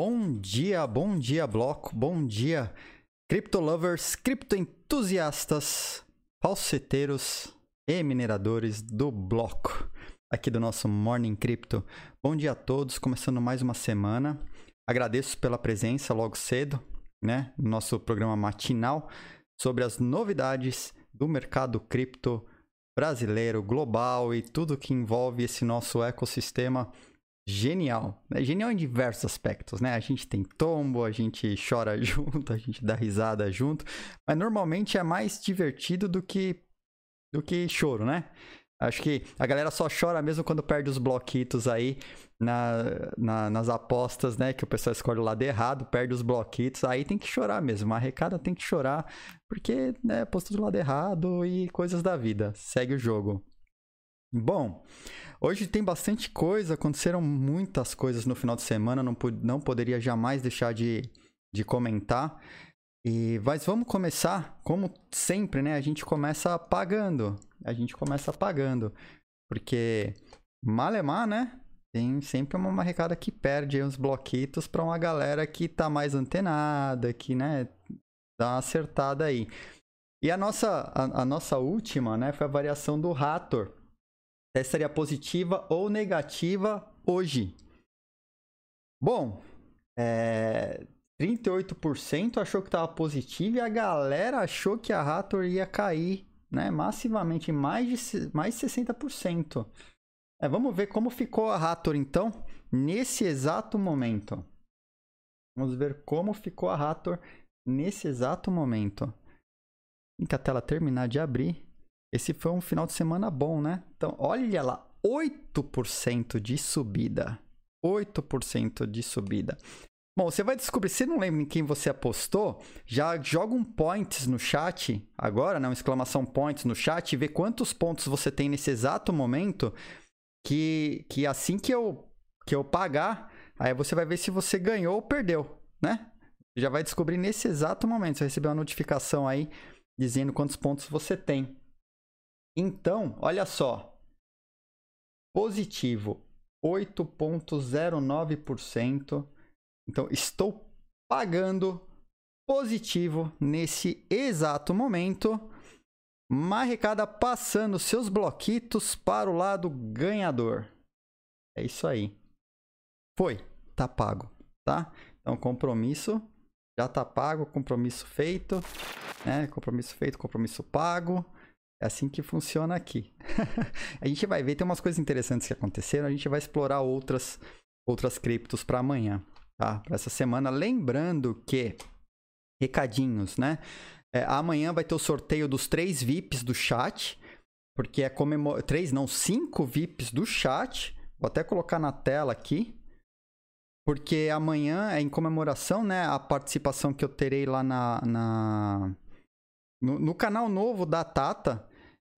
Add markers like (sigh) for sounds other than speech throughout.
Bom dia, bom dia, bloco, bom dia, cripto lovers, cripto entusiastas, falseteiros e mineradores do bloco, aqui do nosso Morning Crypto. Bom dia a todos, começando mais uma semana. Agradeço pela presença logo cedo, né, no nosso programa matinal sobre as novidades do mercado cripto brasileiro, global e tudo que envolve esse nosso ecossistema genial. Né? Genial em diversos aspectos, né? A gente tem tombo, a gente chora (laughs) junto, a gente dá risada junto, mas normalmente é mais divertido do que do que choro, né? Acho que a galera só chora mesmo quando perde os bloquitos aí na, na, nas apostas, né? Que o pessoal escolhe o lado errado, perde os bloquitos. Aí tem que chorar mesmo. A tem que chorar, porque, né, postou do lado errado e coisas da vida. Segue o jogo. Bom, hoje tem bastante coisa, aconteceram muitas coisas no final de semana, não, não poderia jamais deixar de, de comentar. E, mas vamos começar, como sempre, né? A gente começa pagando. A gente começa pagando. Porque malemar, né? Tem sempre uma marrecada que perde uns bloquitos para uma galera que tá mais antenada, que, né, dá uma acertada aí. E a nossa, a, a nossa última, né, foi a variação do Rator seria positiva ou negativa hoje. Bom, é, 38% achou que estava positivo e a galera achou que a Raptor ia cair né, massivamente, mais de mais 60%. É, vamos ver como ficou a Raptor então, nesse exato momento. Vamos ver como ficou a Raptor nesse exato momento. Em que a tela terminar de abrir, esse foi um final de semana bom, né? Então, olha lá, 8% de subida. 8% de subida. Bom, você vai descobrir, se não lembra em quem você apostou, já joga um points no chat agora, né? Uma exclamação points no chat e vê quantos pontos você tem nesse exato momento que, que assim que eu, que eu pagar, aí você vai ver se você ganhou ou perdeu, né? Já vai descobrir nesse exato momento. Você recebeu uma notificação aí dizendo quantos pontos você tem. Então, olha só. Positivo 8,09%. Então, estou pagando positivo nesse exato momento. Marrecada passando seus bloquitos para o lado ganhador. É isso aí. Foi, tá pago, tá? Então, compromisso já tá pago, compromisso feito, né? Compromisso feito, compromisso pago. É assim que funciona aqui. (laughs) a gente vai ver, tem umas coisas interessantes que aconteceram, a gente vai explorar outras outras criptos para amanhã, tá? Para essa semana, lembrando que recadinhos, né? É, amanhã vai ter o sorteio dos três VIPs do chat, porque é comemor... três, não, cinco VIPs do chat. Vou até colocar na tela aqui, porque amanhã é em comemoração, né? A participação que eu terei lá na, na... No, no, canal novo da Tata,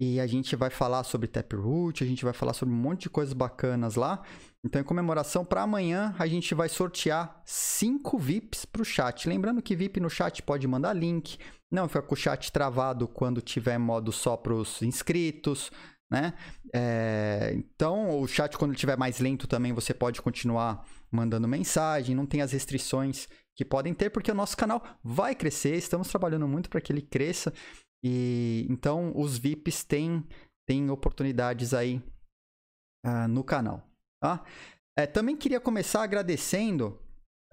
e a gente vai falar sobre Taproot, a gente vai falar sobre um monte de coisas bacanas lá. Então, em comemoração para amanhã, a gente vai sortear cinco VIPs para o chat. Lembrando que VIP no chat pode mandar link, não fica com o chat travado quando tiver modo só para os inscritos, né? É, então, o chat, quando estiver mais lento também, você pode continuar mandando mensagem, não tem as restrições que podem ter, porque o nosso canal vai crescer, estamos trabalhando muito para que ele cresça. E então os VIPs têm, têm oportunidades aí uh, no canal. Tá? É, também queria começar agradecendo.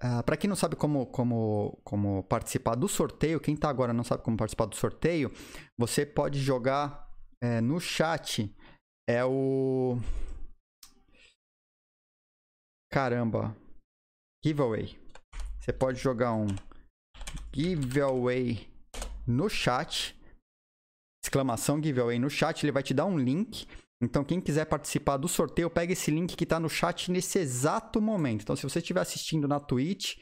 Uh, para quem não sabe como, como, como participar do sorteio, quem está agora não sabe como participar do sorteio, você pode jogar é, no chat. É o. Caramba. Giveaway. Você pode jogar um giveaway no chat exclamação giveaway no chat, ele vai te dar um link. Então, quem quiser participar do sorteio, pega esse link que está no chat nesse exato momento. Então, se você estiver assistindo na Twitch,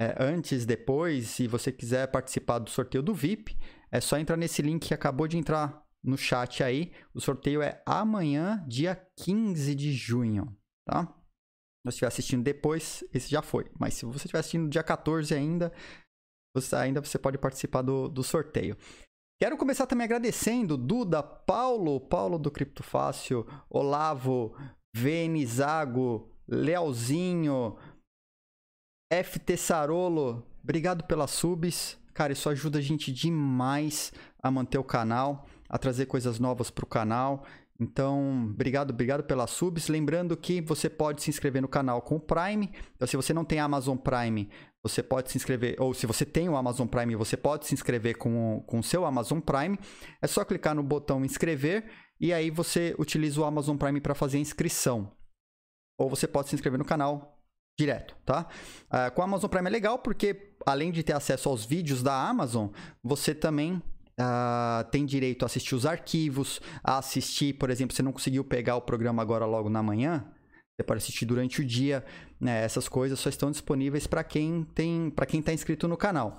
é, antes, depois, se você quiser participar do sorteio do VIP, é só entrar nesse link que acabou de entrar no chat aí. O sorteio é amanhã, dia 15 de junho, tá? Se você estiver assistindo depois, esse já foi. Mas se você estiver assistindo dia 14 ainda, você, ainda você pode participar do, do sorteio. Quero começar também agradecendo Duda, Paulo, Paulo do Cripto Fácil, Olavo, Venizago, Leozinho, FT Sarolo, obrigado pelas subs. Cara, isso ajuda a gente demais a manter o canal, a trazer coisas novas para o canal. Então, obrigado, obrigado pelas subs. Lembrando que você pode se inscrever no canal com o Prime. Então, se você não tem Amazon Prime, você pode se inscrever, ou se você tem o Amazon Prime, você pode se inscrever com, com o seu Amazon Prime. É só clicar no botão inscrever e aí você utiliza o Amazon Prime para fazer a inscrição. Ou você pode se inscrever no canal direto, tá? Uh, com a Amazon Prime é legal porque, além de ter acesso aos vídeos da Amazon, você também uh, tem direito a assistir os arquivos, a assistir, por exemplo, você não conseguiu pegar o programa agora logo na manhã, você pode assistir durante o dia, né? Essas coisas só estão disponíveis para quem tem, para quem está inscrito no canal.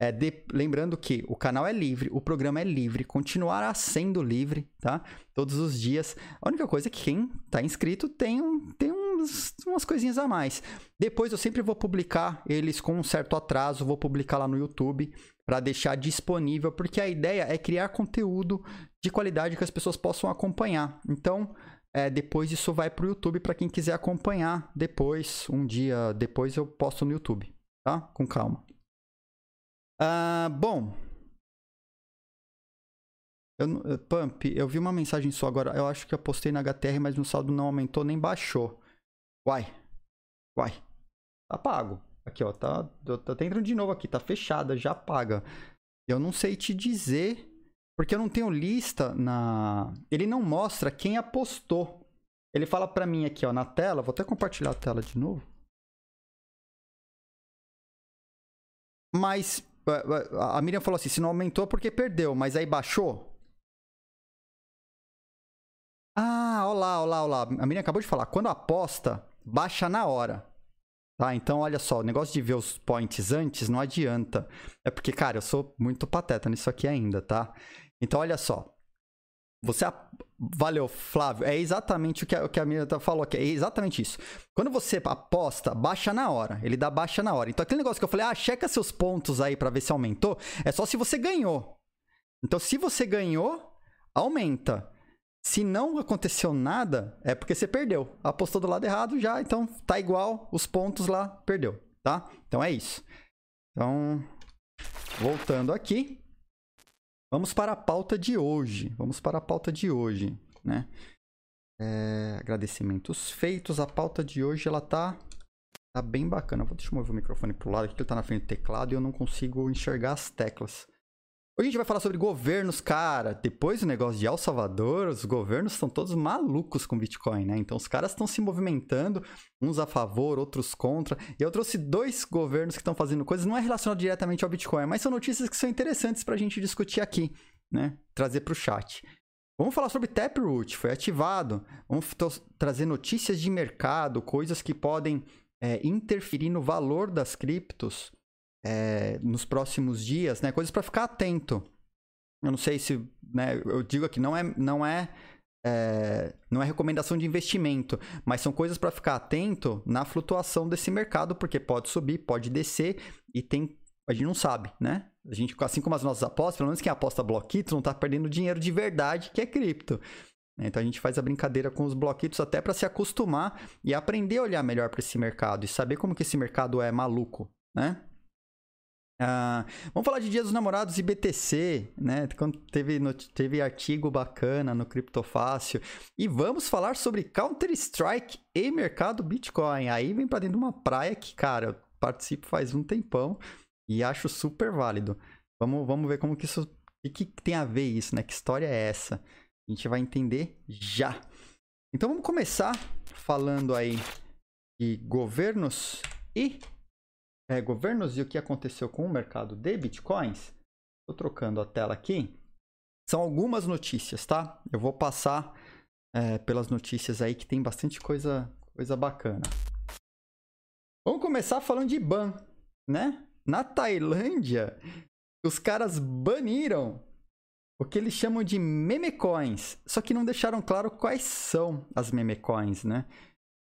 É, de, lembrando que o canal é livre, o programa é livre, continuará sendo livre, tá? Todos os dias. A única coisa é que quem está inscrito tem, um, tem uns, umas coisinhas a mais. Depois eu sempre vou publicar eles com um certo atraso, vou publicar lá no YouTube para deixar disponível, porque a ideia é criar conteúdo de qualidade que as pessoas possam acompanhar. Então, é, depois isso vai para o YouTube para quem quiser acompanhar depois, um dia depois eu posto no YouTube, tá? Com calma. Ah, bom. Eu, Pump, eu vi uma mensagem sua agora. Eu acho que eu postei na HTR, mas meu saldo não aumentou nem baixou. Uai. Uai. Tá pago. Aqui, ó. Tá, tá entrando de novo aqui. Tá fechada, já paga. Eu não sei te dizer. Porque eu não tenho lista na. Ele não mostra quem apostou. Ele fala pra mim aqui, ó, na tela. Vou até compartilhar a tela de novo. Mas a Miriam falou assim: se não aumentou, porque perdeu, mas aí baixou? Ah, olá, olá, olá. A Miriam acabou de falar: quando aposta, baixa na hora. Tá? Então, olha só, o negócio de ver os points antes não adianta. É porque, cara, eu sou muito pateta nisso aqui ainda, tá? Então, olha só. Você. Valeu, Flávio. É exatamente o que a, o que a minha falou aqui. É exatamente isso. Quando você aposta, baixa na hora. Ele dá baixa na hora. Então, aquele negócio que eu falei, ah, checa seus pontos aí para ver se aumentou. É só se você ganhou. Então, se você ganhou, aumenta. Se não aconteceu nada, é porque você perdeu. Apostou do lado errado já, então tá igual, os pontos lá, perdeu, tá? Então é isso. Então, voltando aqui. Vamos para a pauta de hoje. Vamos para a pauta de hoje, né? É, agradecimentos feitos. A pauta de hoje ela tá, tá bem bacana. Vou deixa eu mover o microfone pro lado aqui, ele tá na frente do teclado e eu não consigo enxergar as teclas. Hoje a gente vai falar sobre governos, cara. Depois do negócio de El Salvador, os governos estão todos malucos com Bitcoin, né? Então os caras estão se movimentando, uns a favor, outros contra. E eu trouxe dois governos que estão fazendo coisas, não é relacionado diretamente ao Bitcoin, mas são notícias que são interessantes para a gente discutir aqui, né? Trazer para o chat. Vamos falar sobre Taproot, foi ativado. Vamos trazer notícias de mercado, coisas que podem é, interferir no valor das criptos é, nos próximos dias, né? Coisas para ficar atento. Eu não sei se, né? Eu digo aqui, não é, não é, é não é recomendação de investimento, mas são coisas para ficar atento na flutuação desse mercado, porque pode subir, pode descer e tem, a gente não sabe, né? A gente, assim como as nossas apostas, pelo menos quem aposta bloquitos não está perdendo dinheiro de verdade, que é cripto. Então a gente faz a brincadeira com os bloquitos até para se acostumar e aprender a olhar melhor para esse mercado e saber como que esse mercado é maluco, né? Ah, vamos falar de Dia dos Namorados e BTC, né? Quando teve, teve artigo bacana no Criptofácil. E vamos falar sobre Counter-Strike e mercado Bitcoin. Aí vem para dentro de uma praia que, cara, eu participo faz um tempão e acho super válido. Vamos, vamos ver como que isso. O que, que tem a ver isso, né? Que história é essa? A gente vai entender já. Então vamos começar falando aí de governos e é, governos e o que aconteceu com o mercado de bitcoins, estou trocando a tela aqui, são algumas notícias, tá? Eu vou passar é, pelas notícias aí que tem bastante coisa, coisa bacana. Vamos começar falando de ban, né? Na Tailândia, os caras baniram o que eles chamam de memecoins, só que não deixaram claro quais são as memecoins, né?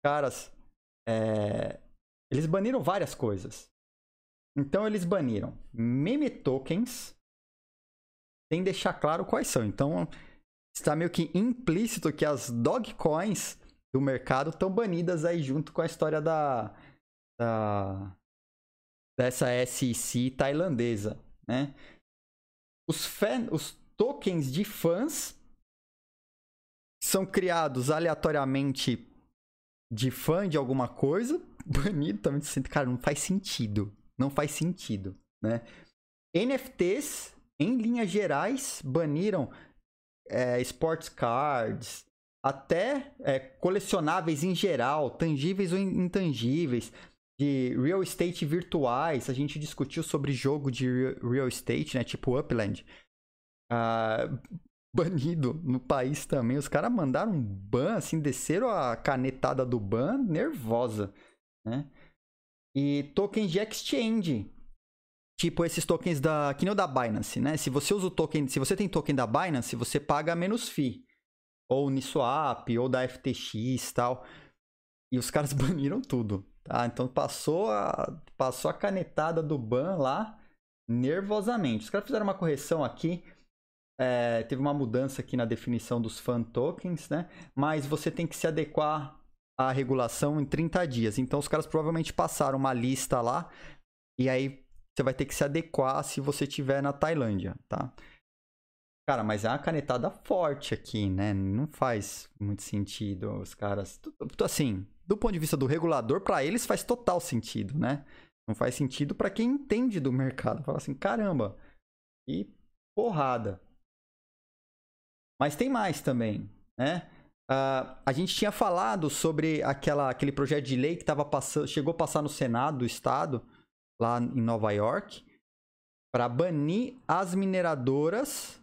Caras, é, eles baniram várias coisas. Então eles baniram meme tokens sem deixar claro quais são. Então está meio que implícito que as dog coins do mercado estão banidas aí junto com a história da, da dessa SEC tailandesa, né? Os, fan, os tokens de fãs são criados aleatoriamente de fã de alguma coisa, (laughs) banido também, cara, não faz sentido. Não faz sentido, né? NFTs, em linhas gerais, baniram é, sports cards, até é, colecionáveis em geral, tangíveis ou intangíveis, de real estate virtuais. A gente discutiu sobre jogo de real estate, né? Tipo Upland. Uh, (laughs) banido no país também. Os caras mandaram um ban, assim, desceram a canetada do ban nervosa, né? E tokens de exchange. Tipo esses tokens da. Que nem o da Binance, né? Se você usa o token. Se você tem token da Binance, você paga menos FII. Ou Uniswap, ou da FTX tal. E os caras (laughs) baniram tudo. Tá? Então passou a, passou a canetada do ban lá nervosamente. Os caras fizeram uma correção aqui. É, teve uma mudança aqui na definição dos fan tokens, né? Mas você tem que se adequar à regulação em 30 dias. Então os caras provavelmente passaram uma lista lá e aí você vai ter que se adequar se você estiver na Tailândia, tá? Cara, mas é uma canetada forte aqui, né? Não faz muito sentido os caras. Assim, do ponto de vista do regulador, para eles faz total sentido, né? Não faz sentido para quem entende do mercado. Fala assim, caramba, que porrada. Mas tem mais também, né? Uh, a gente tinha falado sobre aquela, aquele projeto de lei que tava passando, chegou a passar no Senado do Estado, lá em Nova York, para banir as mineradoras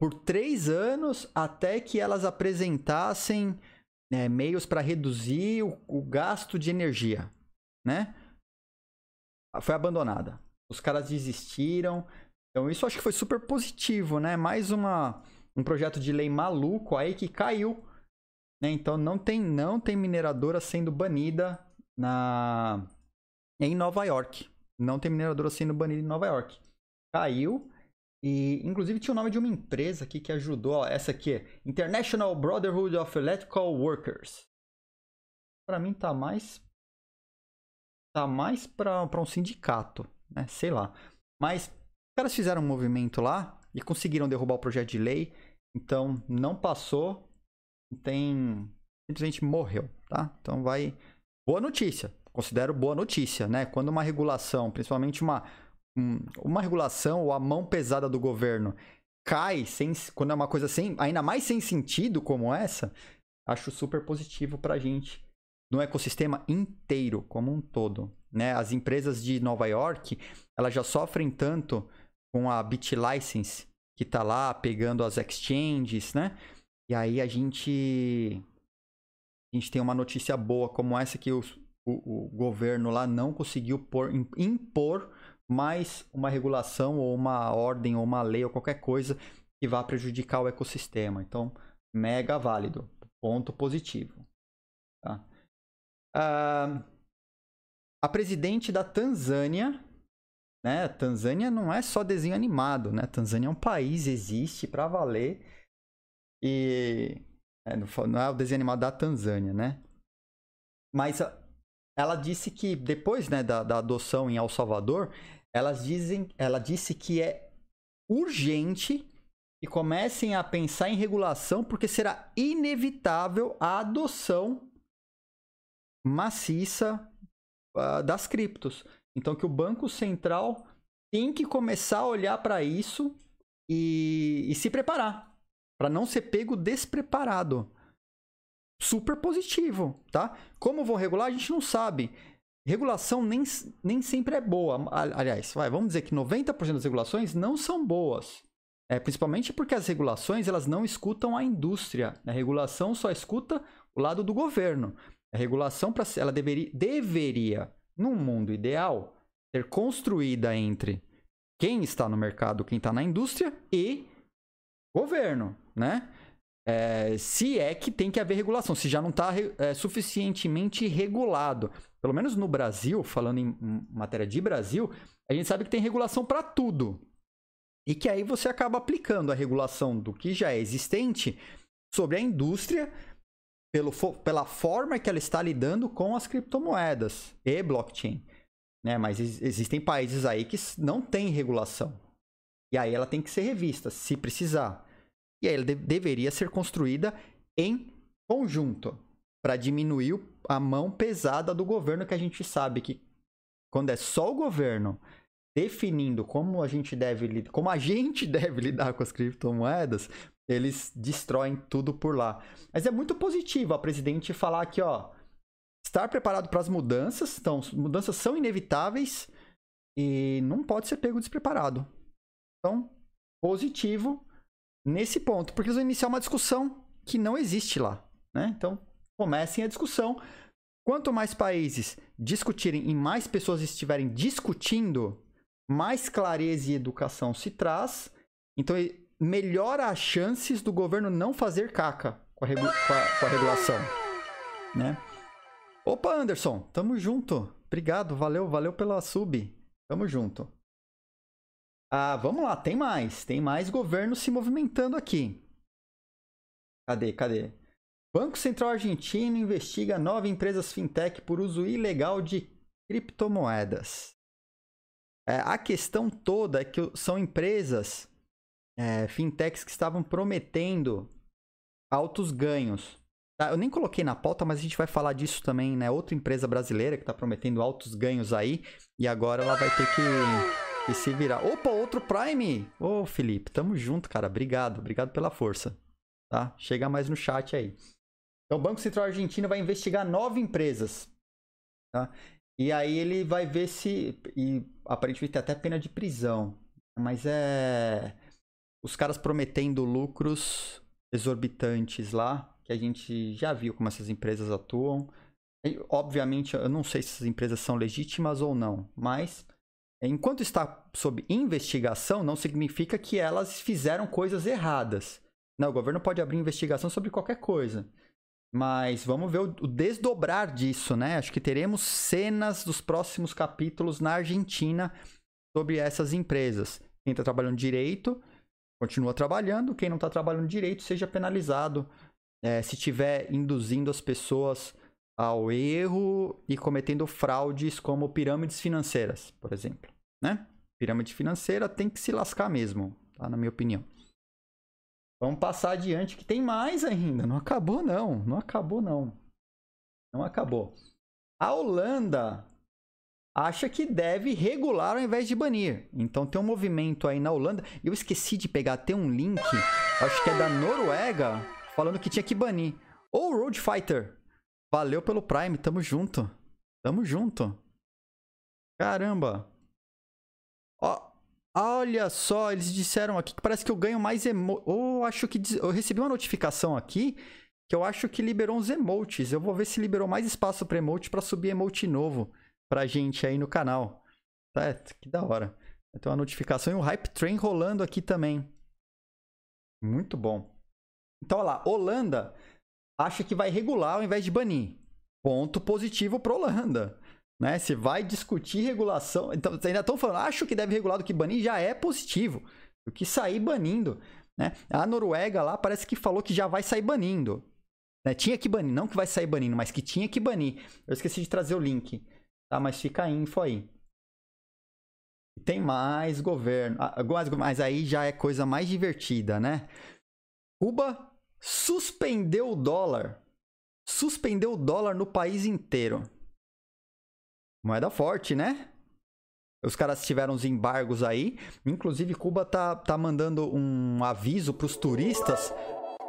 por três anos até que elas apresentassem né, meios para reduzir o, o, gasto de energia, né? Foi abandonada. Os caras desistiram. Então isso acho que foi super positivo, né? Mais uma, um projeto de lei maluco aí que caiu. Né? Então não tem, não tem mineradora sendo banida na em Nova York. Não tem mineradora sendo banida em Nova York. Caiu. E, inclusive, tinha o nome de uma empresa aqui que ajudou. Ó, essa aqui International Brotherhood of Electrical Workers. Para mim, tá mais. Tá mais para um sindicato, né? Sei lá. Mas os caras fizeram um movimento lá e conseguiram derrubar o projeto de lei. Então, não passou. Tem. Simplesmente morreu, tá? Então, vai. Boa notícia considero boa notícia, né? Quando uma regulação, principalmente uma, uma regulação ou a mão pesada do governo cai sem, quando é uma coisa sem, ainda mais sem sentido como essa, acho super positivo para a gente no ecossistema inteiro como um todo, né? As empresas de Nova York, elas já sofrem tanto com a BitLicense que está lá pegando as exchanges, né? E aí a gente a gente tem uma notícia boa como essa que o, o governo lá não conseguiu por, impor mais uma regulação ou uma ordem ou uma lei ou qualquer coisa que vá prejudicar o ecossistema. Então, mega válido. Ponto positivo. Tá? Ah, a presidente da Tanzânia, né? Tanzânia não é só desenho animado, né? Tanzânia é um país, existe para valer. E é, não é o desenho animado da Tanzânia, né? Mas ela disse que depois né, da, da adoção em El Salvador, elas dizem, ela disse que é urgente que comecem a pensar em regulação porque será inevitável a adoção maciça uh, das criptos. Então que o Banco Central tem que começar a olhar para isso e, e se preparar para não ser pego despreparado super positivo, tá? Como vão regular, a gente não sabe. Regulação nem, nem sempre é boa. Aliás, vai, vamos dizer que 90% das regulações não são boas. É, principalmente porque as regulações elas não escutam a indústria. A regulação só escuta o lado do governo. A regulação para ela deveria, deveria, num mundo ideal, ser construída entre quem está no mercado, quem está na indústria e governo, né? É, se é que tem que haver regulação, se já não está é, suficientemente regulado. Pelo menos no Brasil, falando em matéria de Brasil, a gente sabe que tem regulação para tudo. E que aí você acaba aplicando a regulação do que já é existente sobre a indústria pelo, pela forma que ela está lidando com as criptomoedas e blockchain. né? Mas existem países aí que não têm regulação. E aí ela tem que ser revista, se precisar. E aí ela de deveria ser construída em conjunto, para diminuir a mão pesada do governo, que a gente sabe que quando é só o governo definindo como a gente deve como a gente (laughs) deve lidar com as criptomoedas, eles destroem tudo por lá. Mas é muito positivo a presidente falar aqui, ó, estar preparado para as mudanças, então mudanças são inevitáveis e não pode ser pego despreparado. Então, positivo nesse ponto, porque eles vão iniciar uma discussão que não existe lá, né? Então, comecem a discussão. Quanto mais países discutirem e mais pessoas estiverem discutindo, mais clareza e educação se traz. Então, melhora as chances do governo não fazer caca com a, com a, com a regulação, né? Opa, Anderson, tamo junto. Obrigado, valeu, valeu pela sub. Tamo junto. Ah, vamos lá, tem mais. Tem mais governo se movimentando aqui. Cadê, cadê? Banco Central Argentino investiga nove empresas fintech por uso ilegal de criptomoedas. É, a questão toda é que são empresas é, fintechs que estavam prometendo altos ganhos. Tá? Eu nem coloquei na pauta, mas a gente vai falar disso também, né? Outra empresa brasileira que está prometendo altos ganhos aí e agora ela vai ter que e se virar. Opa, outro Prime! Ô, Felipe, tamo junto, cara. Obrigado, obrigado pela força. Tá? Chega mais no chat aí. Então, o Banco Central Argentino vai investigar nove empresas. Tá? E aí ele vai ver se. E aparentemente tem até pena de prisão. Mas é. Os caras prometendo lucros exorbitantes lá, que a gente já viu como essas empresas atuam. E, obviamente, eu não sei se essas empresas são legítimas ou não, mas enquanto está sob investigação, não significa que elas fizeram coisas erradas. Não, o governo pode abrir investigação sobre qualquer coisa. Mas vamos ver o desdobrar disso, né? Acho que teremos cenas dos próximos capítulos na Argentina sobre essas empresas. Quem está trabalhando direito, continua trabalhando. Quem não está trabalhando direito, seja penalizado é, se estiver induzindo as pessoas ao erro e cometendo fraudes como pirâmides financeiras, por exemplo né? Pirâmide financeira tem que se lascar mesmo, tá? Na minha opinião. Vamos passar adiante que tem mais ainda. Não acabou não, não acabou não. Não acabou. A Holanda acha que deve regular ao invés de banir. Então tem um movimento aí na Holanda. Eu esqueci de pegar até um link, acho que é da Noruega, falando que tinha que banir. Ou Road Fighter. Valeu pelo Prime, tamo junto. Tamo junto. Caramba. Ó, olha só, eles disseram aqui que parece que eu ganho mais emo... Oh, acho que eu recebi uma notificação aqui que eu acho que liberou uns emotes. Eu vou ver se liberou mais espaço para emote para subir emote novo pra gente aí no canal. Tá, que da hora. Tem uma notificação e um hype train rolando aqui também. Muito bom. Então, olha lá, Holanda acha que vai regular ao invés de banir. Ponto positivo para Holanda. Né? Se vai discutir regulação. Então, ainda estão falando, acho que deve regular do que banir, já é positivo. Do que sair banindo. Né? A Noruega lá parece que falou que já vai sair banindo. Né? Tinha que banir, não que vai sair banindo, mas que tinha que banir. Eu esqueci de trazer o link. Tá? Mas fica a info aí. Tem mais governo. Ah, mas aí já é coisa mais divertida, né? Cuba suspendeu o dólar. Suspendeu o dólar no país inteiro. Moeda forte, né? Os caras tiveram os embargos aí. Inclusive, Cuba tá, tá mandando um aviso pros turistas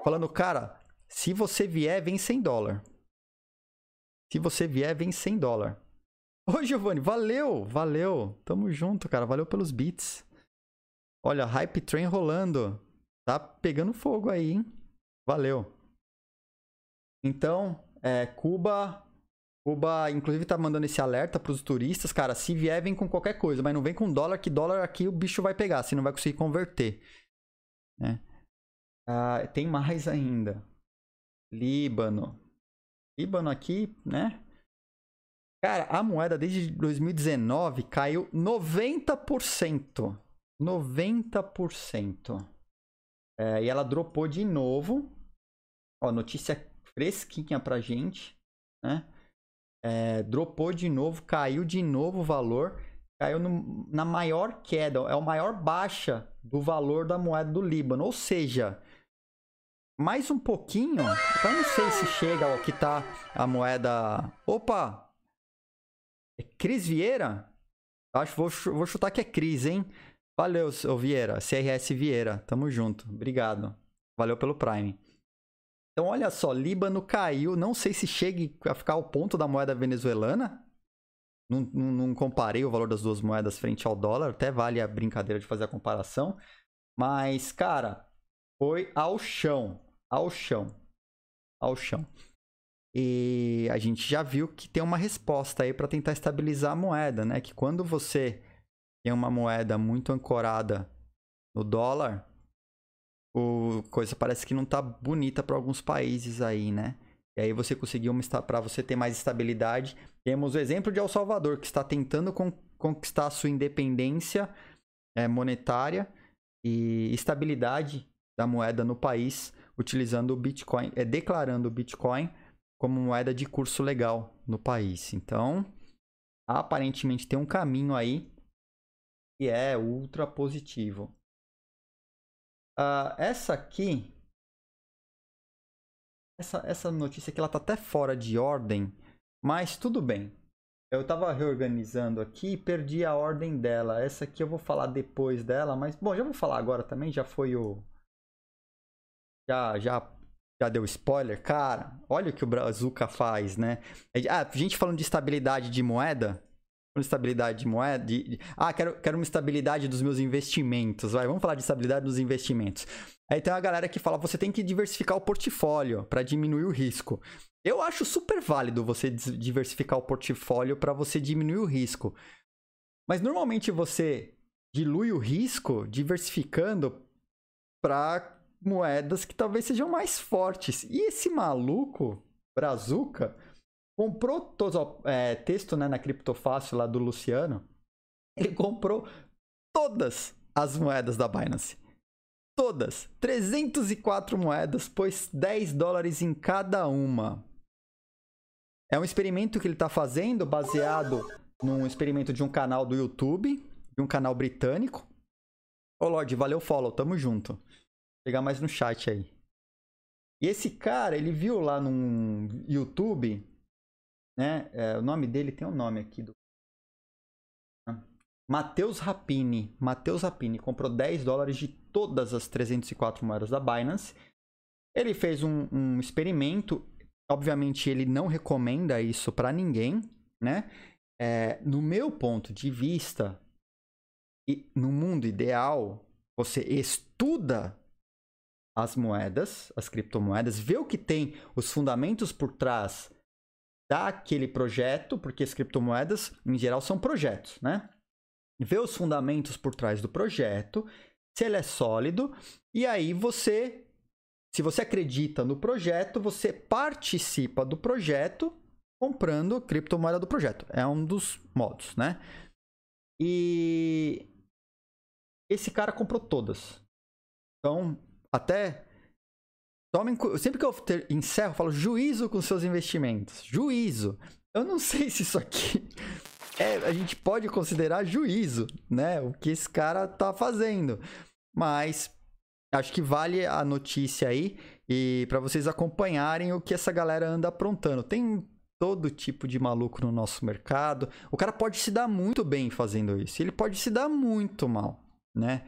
falando, cara, se você vier, vem 100 dólar. Se você vier, vem 100 dólar. Ô, Giovanni, valeu, valeu. Tamo junto, cara. Valeu pelos beats. Olha, Hype Train rolando. Tá pegando fogo aí, hein? Valeu. Então, é, Cuba Cuba, inclusive, tá mandando esse alerta pros turistas, cara, se vier, vem com qualquer coisa, mas não vem com dólar, que dólar aqui o bicho vai pegar, se não vai conseguir converter. Né? Ah, tem mais ainda. Líbano. Líbano aqui, né? Cara, a moeda desde 2019 caiu 90%. 90%. É, e ela dropou de novo. Ó, notícia fresquinha pra gente, né? é, dropou de novo, caiu de novo o valor, caiu no, na maior queda, é a maior baixa do valor da moeda do Líbano. Ou seja, mais um pouquinho, então não sei se chega ao que tá a moeda. Opa! É Cris Vieira? Acho vou, vou chutar que é Cris, hein? Valeu, Vieira, CRS Vieira, tamo junto, obrigado. Valeu pelo Prime. Então, olha só, Líbano caiu. Não sei se chegue a ficar ao ponto da moeda venezuelana. Não, não, não, comparei o valor das duas moedas frente ao dólar. Até vale a brincadeira de fazer a comparação. Mas, cara, foi ao chão. Ao chão. Ao chão. E a gente já viu que tem uma resposta aí para tentar estabilizar a moeda, né? Que quando você tem uma moeda muito ancorada no dólar, o coisa parece que não tá bonita para alguns países aí, né? E aí você conseguiu para você ter mais estabilidade. Temos o exemplo de El Salvador que está tentando con conquistar a sua independência é, monetária e estabilidade da moeda no país, utilizando o Bitcoin, é declarando o Bitcoin como moeda de curso legal no país. Então, aparentemente tem um caminho aí que é ultra positivo. Uh, essa aqui. Essa, essa notícia aqui ela tá até fora de ordem, mas tudo bem. Eu estava reorganizando aqui e perdi a ordem dela. Essa aqui eu vou falar depois dela, mas bom, já vou falar agora também, já foi o já já já deu spoiler, cara. Olha o que o Brazuca faz, né? Ah, gente falando de estabilidade de moeda, estabilidade de moeda. De, de, ah, quero, quero uma estabilidade dos meus investimentos. Vai, vamos falar de estabilidade dos investimentos. Aí tem uma galera que fala: você tem que diversificar o portfólio para diminuir o risco. Eu acho super válido você diversificar o portfólio para você diminuir o risco. Mas normalmente você dilui o risco diversificando para moedas que talvez sejam mais fortes. E esse maluco, Brazuca, comprou todos, ó, é, texto né, na Criptofácil lá do Luciano. Ele comprou todas as moedas da Binance. Todas. 304 moedas, pôs 10 dólares em cada uma. É um experimento que ele está fazendo baseado num experimento de um canal do YouTube, de um canal britânico. Ô Lorde, valeu follow, tamo junto. Pegar mais no chat aí. E esse cara, ele viu lá no YouTube né? É, o nome dele tem um nome aqui do. Matheus Rapini. Matheus Rapini comprou 10 dólares de todas as 304 moedas da Binance. Ele fez um, um experimento. Obviamente, ele não recomenda isso para ninguém, né? É, no meu ponto de vista, e no mundo ideal, você estuda as moedas, as criptomoedas, vê o que tem os fundamentos por trás daquele projeto, porque as criptomoedas, em geral, são projetos, né? Ver os fundamentos por trás do projeto, se ele é sólido, e aí você, se você acredita no projeto, você participa do projeto comprando criptomoeda do projeto. É um dos modos, né? E esse cara comprou todas. Então, até Tomem, sempre que eu ter, encerro, eu falo juízo com seus investimentos. Juízo. Eu não (laughs) sei se isso aqui é, a gente pode considerar juízo, né? O que esse cara tá fazendo. Mas acho que vale a notícia aí e para vocês acompanharem o que essa galera anda aprontando. Tem todo tipo de maluco no nosso mercado. O cara pode se dar muito bem fazendo isso. Ele pode se dar muito mal, né?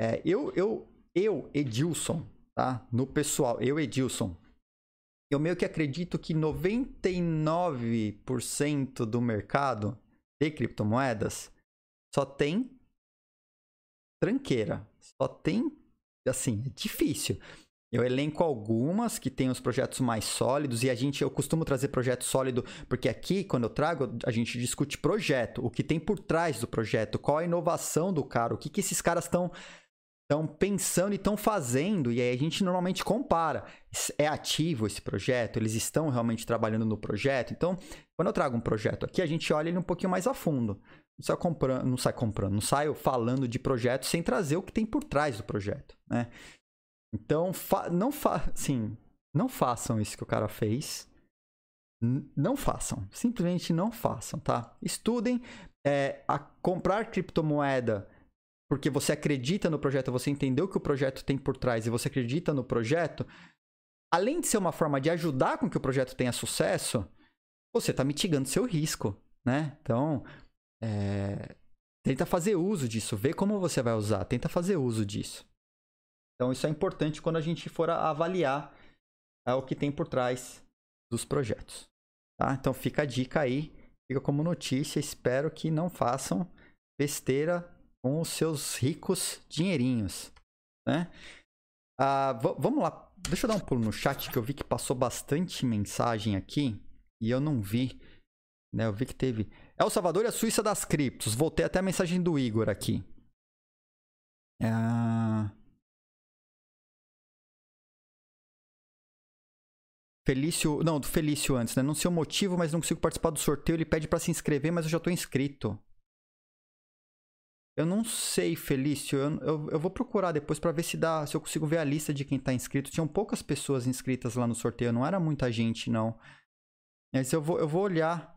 É, eu, eu, eu, Edilson, tá? No pessoal, eu, Edilson, eu meio que acredito que 99% do mercado de criptomoedas só tem tranqueira. Só tem, assim, é difícil. Eu elenco algumas que têm os projetos mais sólidos e a gente, eu costumo trazer projeto sólido porque aqui, quando eu trago, a gente discute projeto, o que tem por trás do projeto, qual a inovação do cara, o que, que esses caras estão estão pensando e estão fazendo, e aí a gente normalmente compara. É ativo esse projeto? Eles estão realmente trabalhando no projeto? Então, quando eu trago um projeto aqui, a gente olha ele um pouquinho mais a fundo. Não sai comprando, não sai comprando, não saio falando de projeto sem trazer o que tem por trás do projeto, né? Então, fa não fa assim, não façam isso que o cara fez. não façam. Simplesmente não façam, tá? Estudem. É, a comprar criptomoeda porque você acredita no projeto, você entendeu o que o projeto tem por trás e você acredita no projeto, além de ser uma forma de ajudar com que o projeto tenha sucesso, você está mitigando seu risco, né? Então, é... tenta fazer uso disso, vê como você vai usar, tenta fazer uso disso. Então, isso é importante quando a gente for avaliar é, o que tem por trás dos projetos. Tá? Então fica a dica aí, fica como notícia. Espero que não façam besteira com os seus ricos dinheirinhos. Né? Ah, vamos lá, deixa eu dar um pulo no chat que eu vi que passou bastante mensagem aqui e eu não vi. Né? Eu vi que teve. É o Salvador e a Suíça das criptos. Voltei até a mensagem do Igor aqui. Ah. Felício. Não, do Felício antes, né? Não sei o motivo, mas não consigo participar do sorteio. Ele pede para se inscrever, mas eu já tô inscrito. Eu não sei, Felício. Eu, eu, eu vou procurar depois para ver se dá, se eu consigo ver a lista de quem tá inscrito. Tinham poucas pessoas inscritas lá no sorteio, não era muita gente, não. Mas eu vou, eu vou olhar.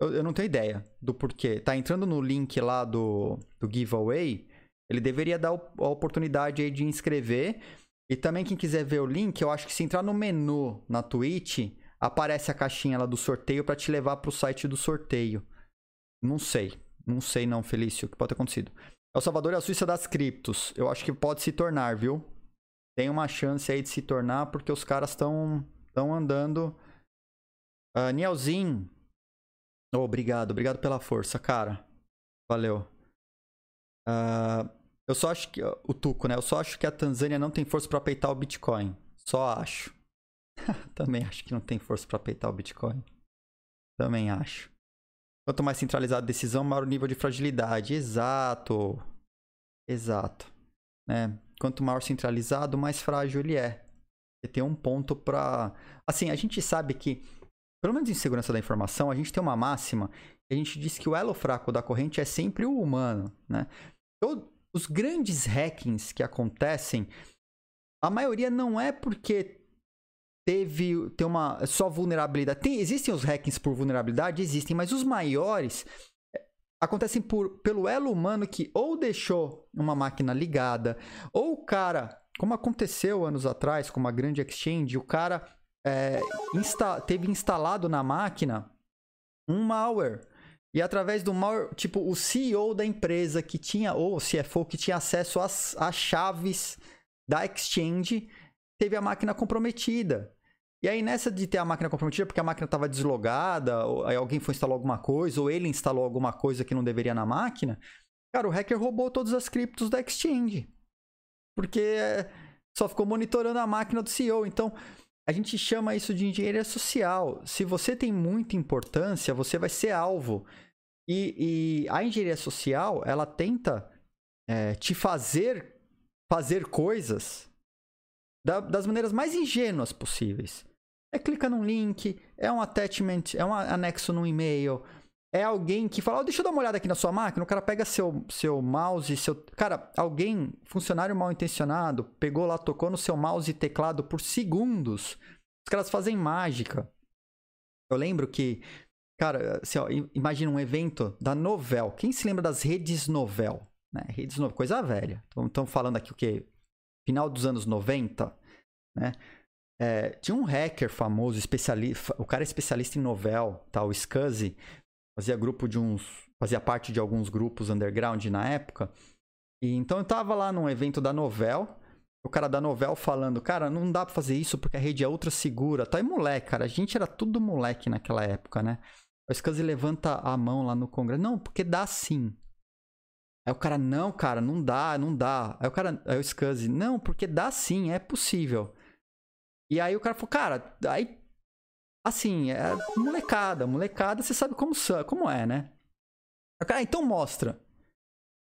Eu, eu não tenho ideia do porquê. Tá entrando no link lá do, do giveaway. Ele deveria dar a oportunidade aí de inscrever. E também quem quiser ver o link, eu acho que se entrar no menu na Twitch, aparece a caixinha lá do sorteio para te levar para o site do sorteio. Não sei. Não sei não, Felício, o que pode ter acontecido. El Salvador é a Suíça das criptos. Eu acho que pode se tornar, viu? Tem uma chance aí de se tornar porque os caras estão estão andando. Uh, Nielzinho. Oh, obrigado, obrigado pela força, cara. Valeu. Uh, eu só acho que. O Tuco, né? Eu só acho que a Tanzânia não tem força para peitar o Bitcoin. Só acho. (laughs) Também acho que não tem força para peitar o Bitcoin. Também acho. Quanto mais centralizada a decisão, maior o nível de fragilidade. Exato. Exato. Né? Quanto maior centralizado, mais frágil ele é. Você tem um ponto para. Assim, a gente sabe que, pelo menos em segurança da informação, a gente tem uma máxima. A gente diz que o elo fraco da corrente é sempre o humano. Né? Todo, os grandes hackings que acontecem, a maioria não é porque teve tem uma só vulnerabilidade. Tem, existem os hackings por vulnerabilidade, existem, mas os maiores eh, acontecem por, pelo elo humano que ou deixou uma máquina ligada, ou o cara, como aconteceu anos atrás com uma grande exchange, o cara é, insta, teve instalado na máquina um malware e através do malware, tipo, o CEO da empresa que tinha, ou o CFO que tinha acesso às, às chaves da exchange, teve a máquina comprometida. E aí, nessa de ter a máquina comprometida, porque a máquina estava deslogada, ou aí alguém foi instalar alguma coisa, ou ele instalou alguma coisa que não deveria na máquina, cara, o hacker roubou todas as criptos da exchange. Porque só ficou monitorando a máquina do CEO. Então, a gente chama isso de engenharia social. Se você tem muita importância, você vai ser alvo. E, e a engenharia social, ela tenta é, te fazer fazer coisas da, das maneiras mais ingênuas possíveis. É clicar num link, é um attachment, é um anexo num e-mail, é alguém que fala, oh, deixa eu dar uma olhada aqui na sua máquina, o cara pega seu, seu mouse, seu... Cara, alguém, funcionário mal intencionado, pegou lá, tocou no seu mouse e teclado por segundos. Os caras fazem mágica. Eu lembro que Cara, assim, ó, imagina um evento da Novel. Quem se lembra das redes Novel? Né? Redes Novel, coisa velha. Estamos falando aqui o quê? Final dos anos 90, né? É, tinha um hacker famoso, especialista, o cara é especialista em novel, tá? o Scuzzy, fazia grupo de uns, fazia parte de alguns grupos underground na época. E então eu tava lá num evento da Novel, o cara da Novel falando, cara, não dá pra fazer isso porque a rede é ultra segura. Tá, e moleque, cara, a gente era tudo moleque naquela época, né? O Scuzzy levanta a mão lá no Congresso. Não, porque dá sim. Aí o cara, não, cara, não dá, não dá. Aí o cara, aí o Scuzzy, não, porque dá sim, é possível. E aí o cara falou, cara, aí. Assim, é molecada, molecada, você sabe como, como é, né? O cara, ah, então mostra.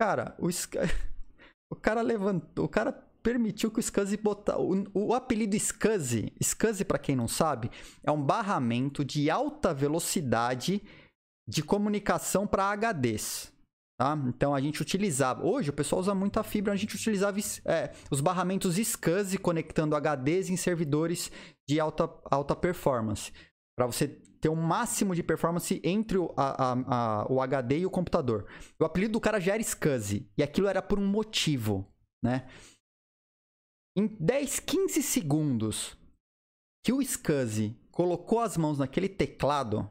Cara, o, (laughs) o cara levantou, o cara permitiu que o SCSI botar. O, o apelido SCSI, SCSI, para quem não sabe, é um barramento de alta velocidade de comunicação para HDs. Tá? Então a gente utilizava. Hoje o pessoal usa muita fibra, a gente utilizava é, os barramentos SCSI conectando HDs em servidores de alta, alta performance. para você ter o um máximo de performance entre o, a, a, o HD e o computador. O apelido do cara já era SCSI, e aquilo era por um motivo, né? Em 10, 15 segundos que o SCSI colocou as mãos naquele teclado,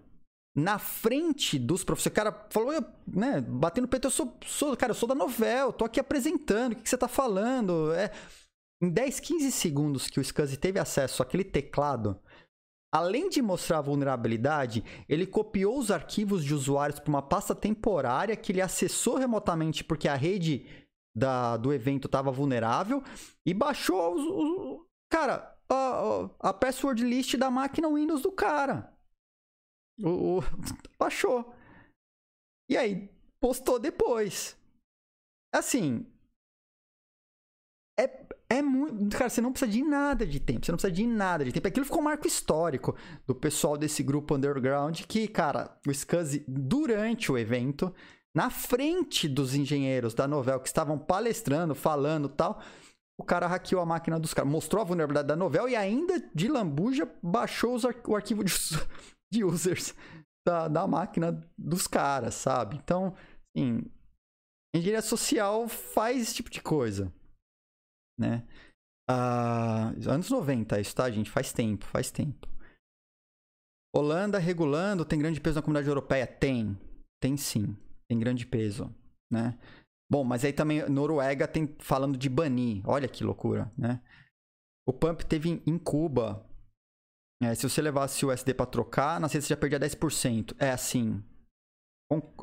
na frente dos professores. O cara falou, né, batendo no peito, eu sou, sou, cara, eu sou da novela, tô aqui apresentando, o que, que você tá falando? É... Em 10, 15 segundos que o SCSI teve acesso àquele teclado, além de mostrar a vulnerabilidade, ele copiou os arquivos de usuários para uma pasta temporária que ele acessou remotamente porque a rede da, do evento estava vulnerável e baixou os, os cara, a, a password list da máquina Windows do cara. O, o, (laughs) baixou. E aí, postou depois. Assim. É, é muito. Cara, você não precisa de nada de tempo. Você não precisa de nada de tempo. Aquilo ficou um marco histórico do pessoal desse grupo underground que, cara, o SCSI, durante o evento, na frente dos engenheiros da novela que estavam palestrando, falando tal, o cara hackeou a máquina dos caras, mostrou a vulnerabilidade da novela e ainda de lambuja baixou ar o arquivo de, (laughs) de users (laughs) da, da máquina dos caras, sabe? Então, assim, engenharia social faz esse tipo de coisa, né? Ah, anos 90 isso, tá, gente? Faz tempo, faz tempo. Holanda regulando, tem grande peso na comunidade europeia? Tem, tem sim, tem grande peso, né? Bom, mas aí também Noruega tem falando de banir, olha que loucura, né? O Pump teve em Cuba é, se você levasse o SD para trocar, na rede você já perdia 10%. É assim.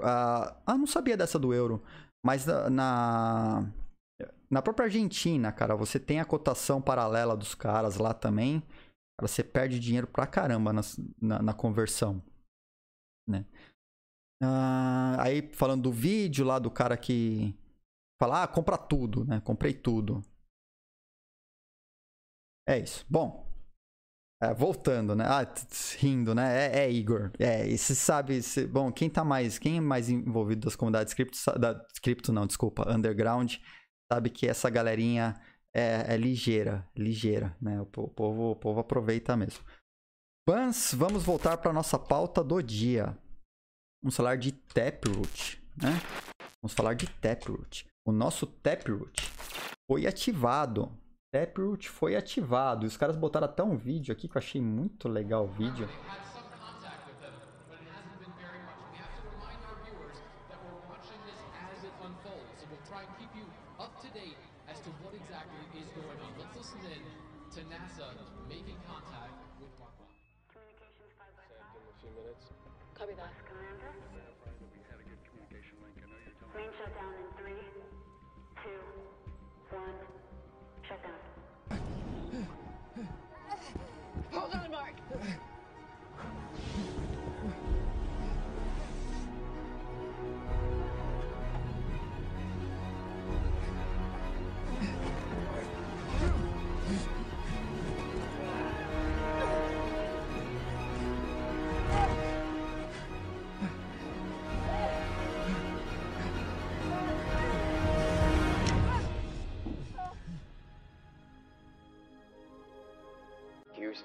ah, não sabia dessa do euro. Mas na, na própria Argentina, cara, você tem a cotação paralela dos caras lá também. Cara, você perde dinheiro pra caramba na, na, na conversão. Né? Ah, aí, falando do vídeo lá do cara que fala, ah, compra tudo, né? Comprei tudo. É isso. Bom, é, voltando, né? Ah, rindo, né? É, é Igor. É, e você sabe. Bom, quem tá mais. Quem é mais envolvido das comunidades cripto, da, cripto não, desculpa, underground, sabe que essa galerinha é, é ligeira, ligeira, né? O, o, povo, o povo aproveita mesmo. Mas vamos voltar para nossa pauta do dia. Vamos falar de Taproot, né? Vamos falar de Taproot. O nosso Taproot foi ativado Taproot foi ativado. Os caras botaram até um vídeo aqui que eu achei muito legal o vídeo.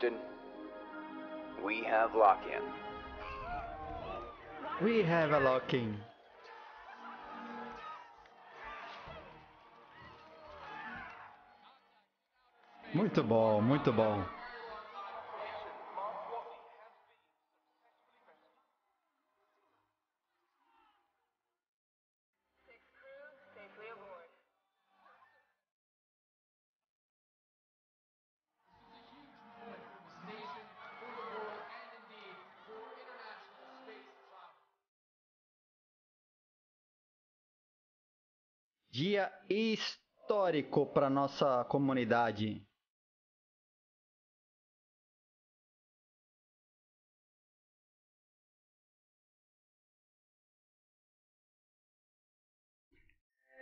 Houston, we have lock-in. We have a lock-in. Muito bom, muito bom. Dia histórico para nossa comunidade.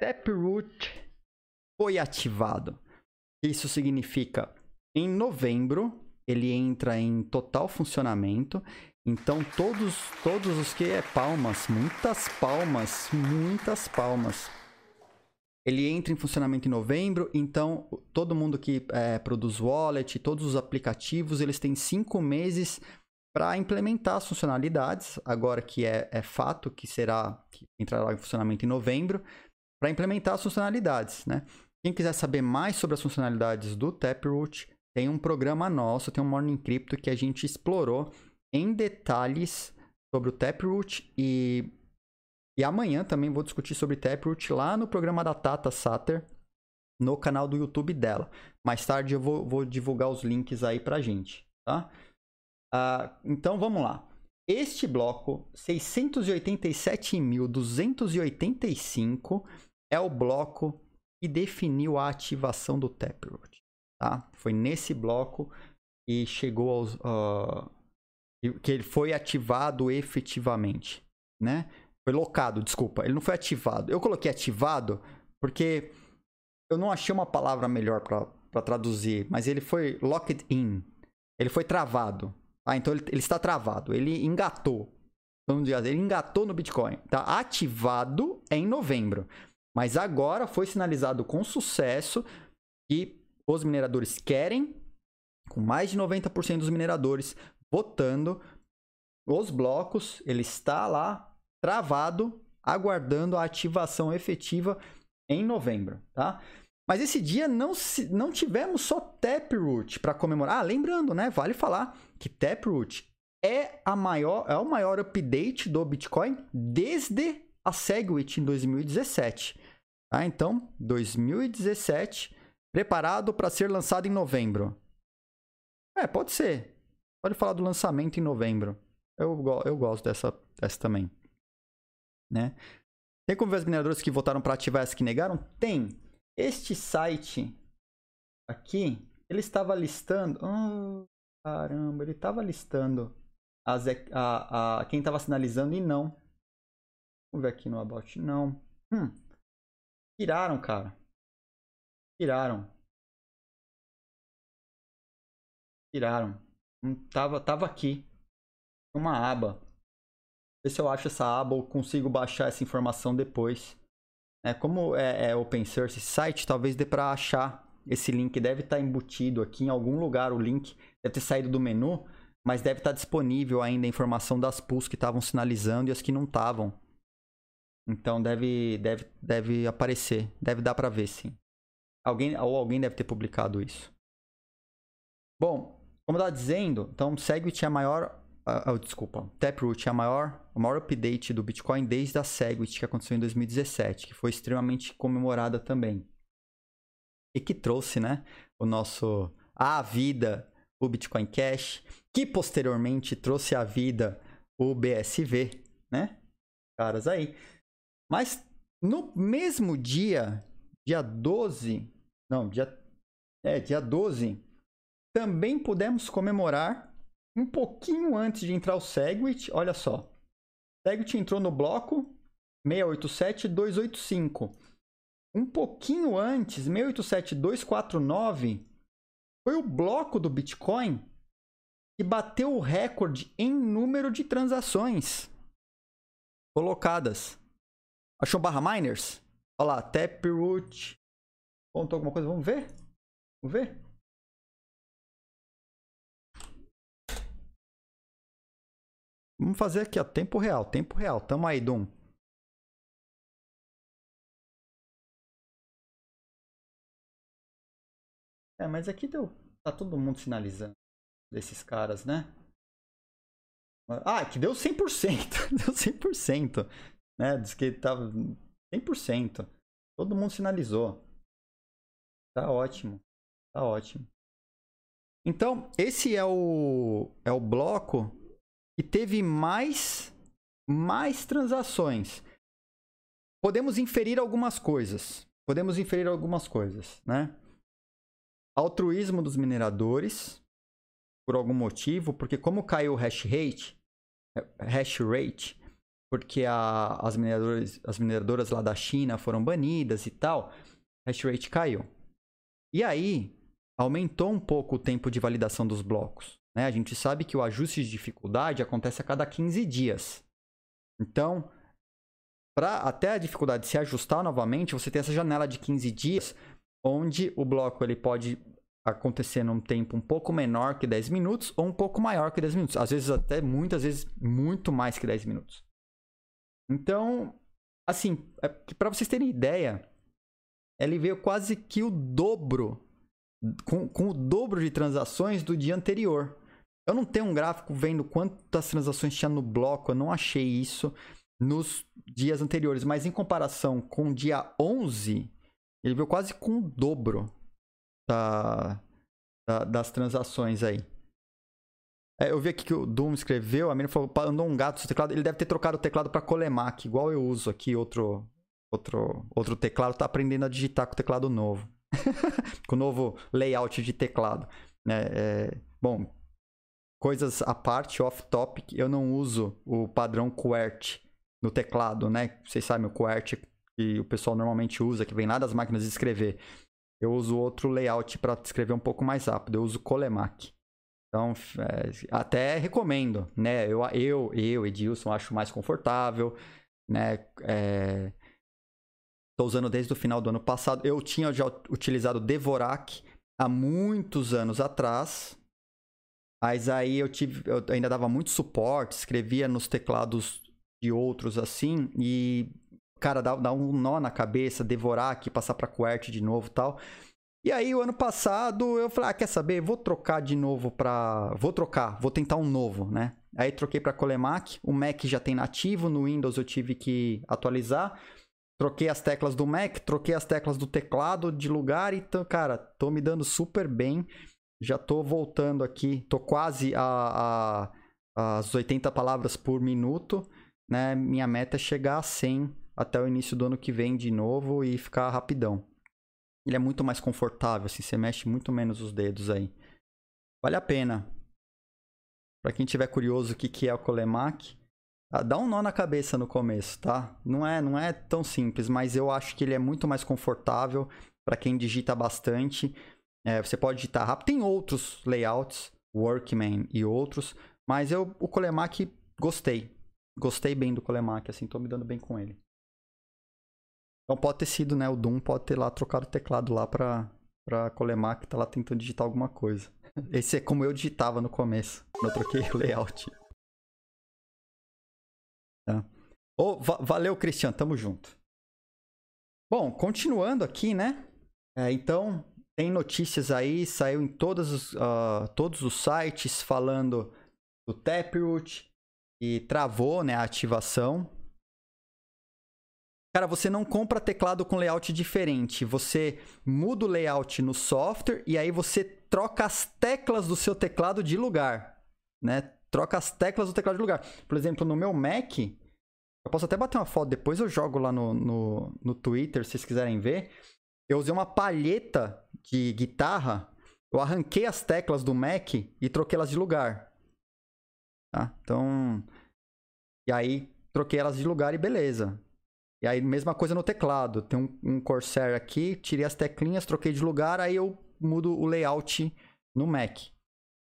Taproot foi ativado. Isso significa em novembro ele entra em total funcionamento. Então todos todos os que é palmas, muitas palmas, muitas palmas ele entra em funcionamento em novembro, então todo mundo que é, produz wallet, todos os aplicativos, eles têm cinco meses para implementar as funcionalidades, agora que é, é fato que será que entrará em funcionamento em novembro, para implementar as funcionalidades, né? Quem quiser saber mais sobre as funcionalidades do Taproot, tem um programa nosso, tem um Morning Crypto que a gente explorou em detalhes sobre o Taproot e, e amanhã também vou discutir sobre Taproot lá no programa da Tata Satter, no canal do YouTube dela. Mais tarde eu vou, vou divulgar os links aí pra gente, tá? Uh, então vamos lá. Este bloco 687.285 é o bloco que definiu a ativação do Taproot. Tá? Foi nesse bloco que chegou aos. Uh, que ele foi ativado efetivamente. Né? Foi locado, desculpa. Ele não foi ativado. Eu coloquei ativado porque eu não achei uma palavra melhor para traduzir, mas ele foi locked in. Ele foi travado. Ah, então ele, ele está travado. Ele engatou. Vamos dizer, ele engatou no Bitcoin. Tá ativado em novembro. Mas agora foi sinalizado com sucesso que os mineradores querem, com mais de 90% dos mineradores votando, os blocos, ele está lá travado, aguardando a ativação efetiva em novembro, tá? Mas esse dia não, se, não tivemos só Taproot para comemorar. Ah, lembrando, né? Vale falar que Taproot é, a maior, é o maior update do Bitcoin desde a Segwit em 2017. Tá? Então, 2017, preparado para ser lançado em novembro. É, pode ser. Pode falar do lançamento em novembro. Eu, eu gosto dessa, dessa também. Né? Tem como ver as mineradoras que votaram para ativar as que negaram? Tem. Este site aqui, ele estava listando. Oh, caramba, ele estava listando as, a, a, quem estava sinalizando e não. Vamos ver aqui no About. Não. Hum, Tiraram, cara. Tiraram. Tiraram. Tava, tava aqui. Uma aba. Ver se eu acho essa aba ou consigo baixar essa informação depois. É, como é, é open source site, talvez dê para achar esse link. Deve estar tá embutido aqui em algum lugar o link. Deve ter saído do menu, mas deve estar tá disponível ainda a informação das pools que estavam sinalizando e as que não estavam. Então deve, deve, deve aparecer. Deve dar para ver, sim. Alguém, ou alguém deve ter publicado isso. Bom, como eu estava dizendo, então é a maior. Uh, uh, desculpa, Taproot é a maior, maior update do Bitcoin desde a Segwit que aconteceu em 2017, que foi extremamente comemorada também. E que trouxe, né, o nosso a vida, o Bitcoin Cash, que posteriormente trouxe à vida o BSV, né? Caras aí. Mas no mesmo dia, dia 12, não, dia, é, dia 12, também pudemos comemorar um pouquinho antes de entrar o Segwit, olha só. Segwit entrou no bloco 687285. Um pouquinho antes, 687249, foi o bloco do Bitcoin que bateu o recorde em número de transações colocadas. Achou barra miners? Olha lá, Taproot. Contou alguma coisa? Vamos ver? Vamos ver? Vamos fazer aqui, ó, tempo real, tempo real. Tamo aí, Dum. É, mas aqui deu, tá todo mundo sinalizando desses caras, né? Ah, que deu 100%. (laughs) deu 100% né? Diz que tava 100%. Todo mundo sinalizou. Tá ótimo. Tá ótimo. Então, esse é o é o bloco que teve mais mais transações. Podemos inferir algumas coisas. Podemos inferir algumas coisas, né? Altruísmo dos mineradores por algum motivo, porque como caiu o hash rate, hash rate, porque a, as, mineradoras, as mineradoras lá da China foram banidas e tal, hash rate caiu. E aí, aumentou um pouco o tempo de validação dos blocos. Né? A gente sabe que o ajuste de dificuldade acontece a cada 15 dias. Então, para até a dificuldade se ajustar novamente, você tem essa janela de 15 dias onde o bloco ele pode acontecer num tempo um pouco menor que 10 minutos ou um pouco maior que 10 minutos. Às vezes até muitas vezes muito mais que 10 minutos. Então, assim, é, para vocês terem ideia, ele veio quase que o dobro com, com o dobro de transações do dia anterior. Eu não tenho um gráfico vendo quantas transações tinha no bloco, eu não achei isso nos dias anteriores, mas em comparação com o dia 11, ele veio quase com o dobro da, da, das transações aí. É, eu vi aqui que o Doom escreveu, a menina falou, andou um gato no teclado, ele deve ter trocado o teclado para Colemac, igual eu uso aqui, outro, outro, outro teclado, tá aprendendo a digitar com o teclado novo. (laughs) com o novo layout de teclado. Né? É, bom, coisas à parte, off-topic, eu não uso o padrão QWERTY no teclado, né? Vocês sabem o QWERTY que o pessoal normalmente usa, que vem lá das máquinas de escrever. Eu uso outro layout para escrever um pouco mais rápido. Eu uso Colemac. Então, é, até recomendo, né? Eu, eu, eu, Edilson, acho mais confortável, né? É, tô usando desde o final do ano passado. Eu tinha já utilizado Devorak há muitos anos atrás, mas aí eu tive, eu ainda dava muito suporte, escrevia nos teclados de outros assim, e, cara, dá, dá um nó na cabeça, devorar aqui, passar pra QWERTY de novo tal. E aí, o ano passado, eu falei, ah, quer saber? Vou trocar de novo pra... Vou trocar, vou tentar um novo, né? Aí troquei pra Colemac, o Mac já tem nativo, no Windows eu tive que atualizar. Troquei as teclas do Mac, troquei as teclas do teclado de lugar, então, cara, tô me dando super bem. Já tô voltando aqui, tô quase a, a, as 80 palavras por minuto né, minha meta é chegar a 100 até o início do ano que vem de novo e ficar rapidão. Ele é muito mais confortável, assim, você mexe muito menos os dedos aí. Vale a pena. Para quem tiver curioso o que, que é o Colemac, ah, dá um nó na cabeça no começo, tá? Não é, não é tão simples, mas eu acho que ele é muito mais confortável para quem digita bastante. É, você pode digitar rápido. Tem outros layouts, Workman e outros, mas eu o Colemac gostei gostei bem do Colemac, assim, tô me dando bem com ele. Então pode ter sido, né? O Doom pode ter lá trocado o teclado lá pra, pra Colemac, tá lá tentando digitar alguma coisa. (laughs) Esse é como eu digitava no começo, quando eu troquei o layout. Tá. Oh, va valeu, Cristian, tamo junto. Bom, continuando aqui, né? É, então, tem notícias aí, saiu em todos os, uh, todos os sites falando do Taproot, e travou né, a ativação. Cara, você não compra teclado com layout diferente. Você muda o layout no software e aí você troca as teclas do seu teclado de lugar. Né? Troca as teclas do teclado de lugar. Por exemplo, no meu Mac, eu posso até bater uma foto, depois eu jogo lá no, no, no Twitter, se vocês quiserem ver. Eu usei uma palheta de guitarra, eu arranquei as teclas do Mac e troquei elas de lugar. Tá? Então, e aí troquei elas de lugar e beleza. E aí, mesma coisa no teclado. Tem um, um Corsair aqui, tirei as teclinhas, troquei de lugar, aí eu mudo o layout no Mac.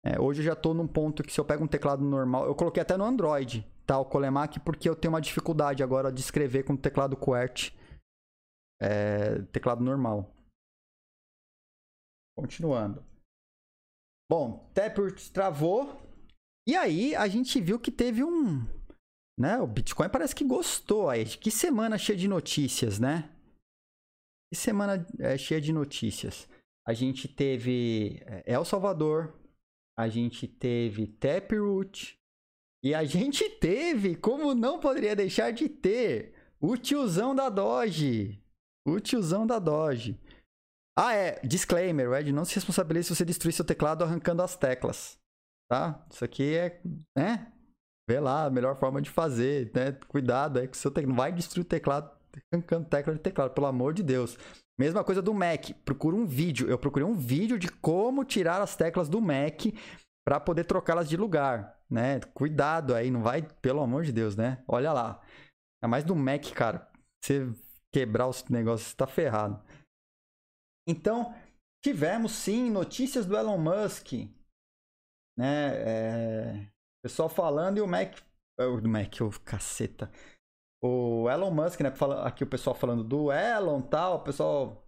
É, hoje eu já estou num ponto que se eu pego um teclado normal, eu coloquei até no Android, tá? O Colemac, porque eu tenho uma dificuldade agora de escrever com o teclado QWERTY, é, teclado normal. Continuando. Bom, Taproot travou, e aí a gente viu que teve um. Né? O Bitcoin parece que gostou aí. Que semana cheia de notícias, né? Que semana é, cheia de notícias. A gente teve é, El Salvador, a gente teve Taproot, e a (laughs) gente teve, como não poderia deixar de ter, o tiozão da Doge. O tiozão da Doge. Ah, é. Disclaimer: Ed não se responsabiliza se você destruir seu teclado arrancando as teclas tá? Isso aqui é, né? Vê lá a melhor forma de fazer, né? Cuidado, é que seu teclado vai destruir o teclado arrancando tecla de teclado, pelo amor de Deus. Mesma coisa do Mac, procura um vídeo. Eu procurei um vídeo de como tirar as teclas do Mac para poder trocá-las de lugar, né? Cuidado aí, não vai, pelo amor de Deus, né? Olha lá. É mais do Mac, cara. Você quebrar os negócios, você tá ferrado. Então, tivemos sim notícias do Elon Musk né? É... Pessoal falando e o Mac. É, o Mac, o caceta. O Elon Musk, né? Aqui o pessoal falando do Elon tal, o pessoal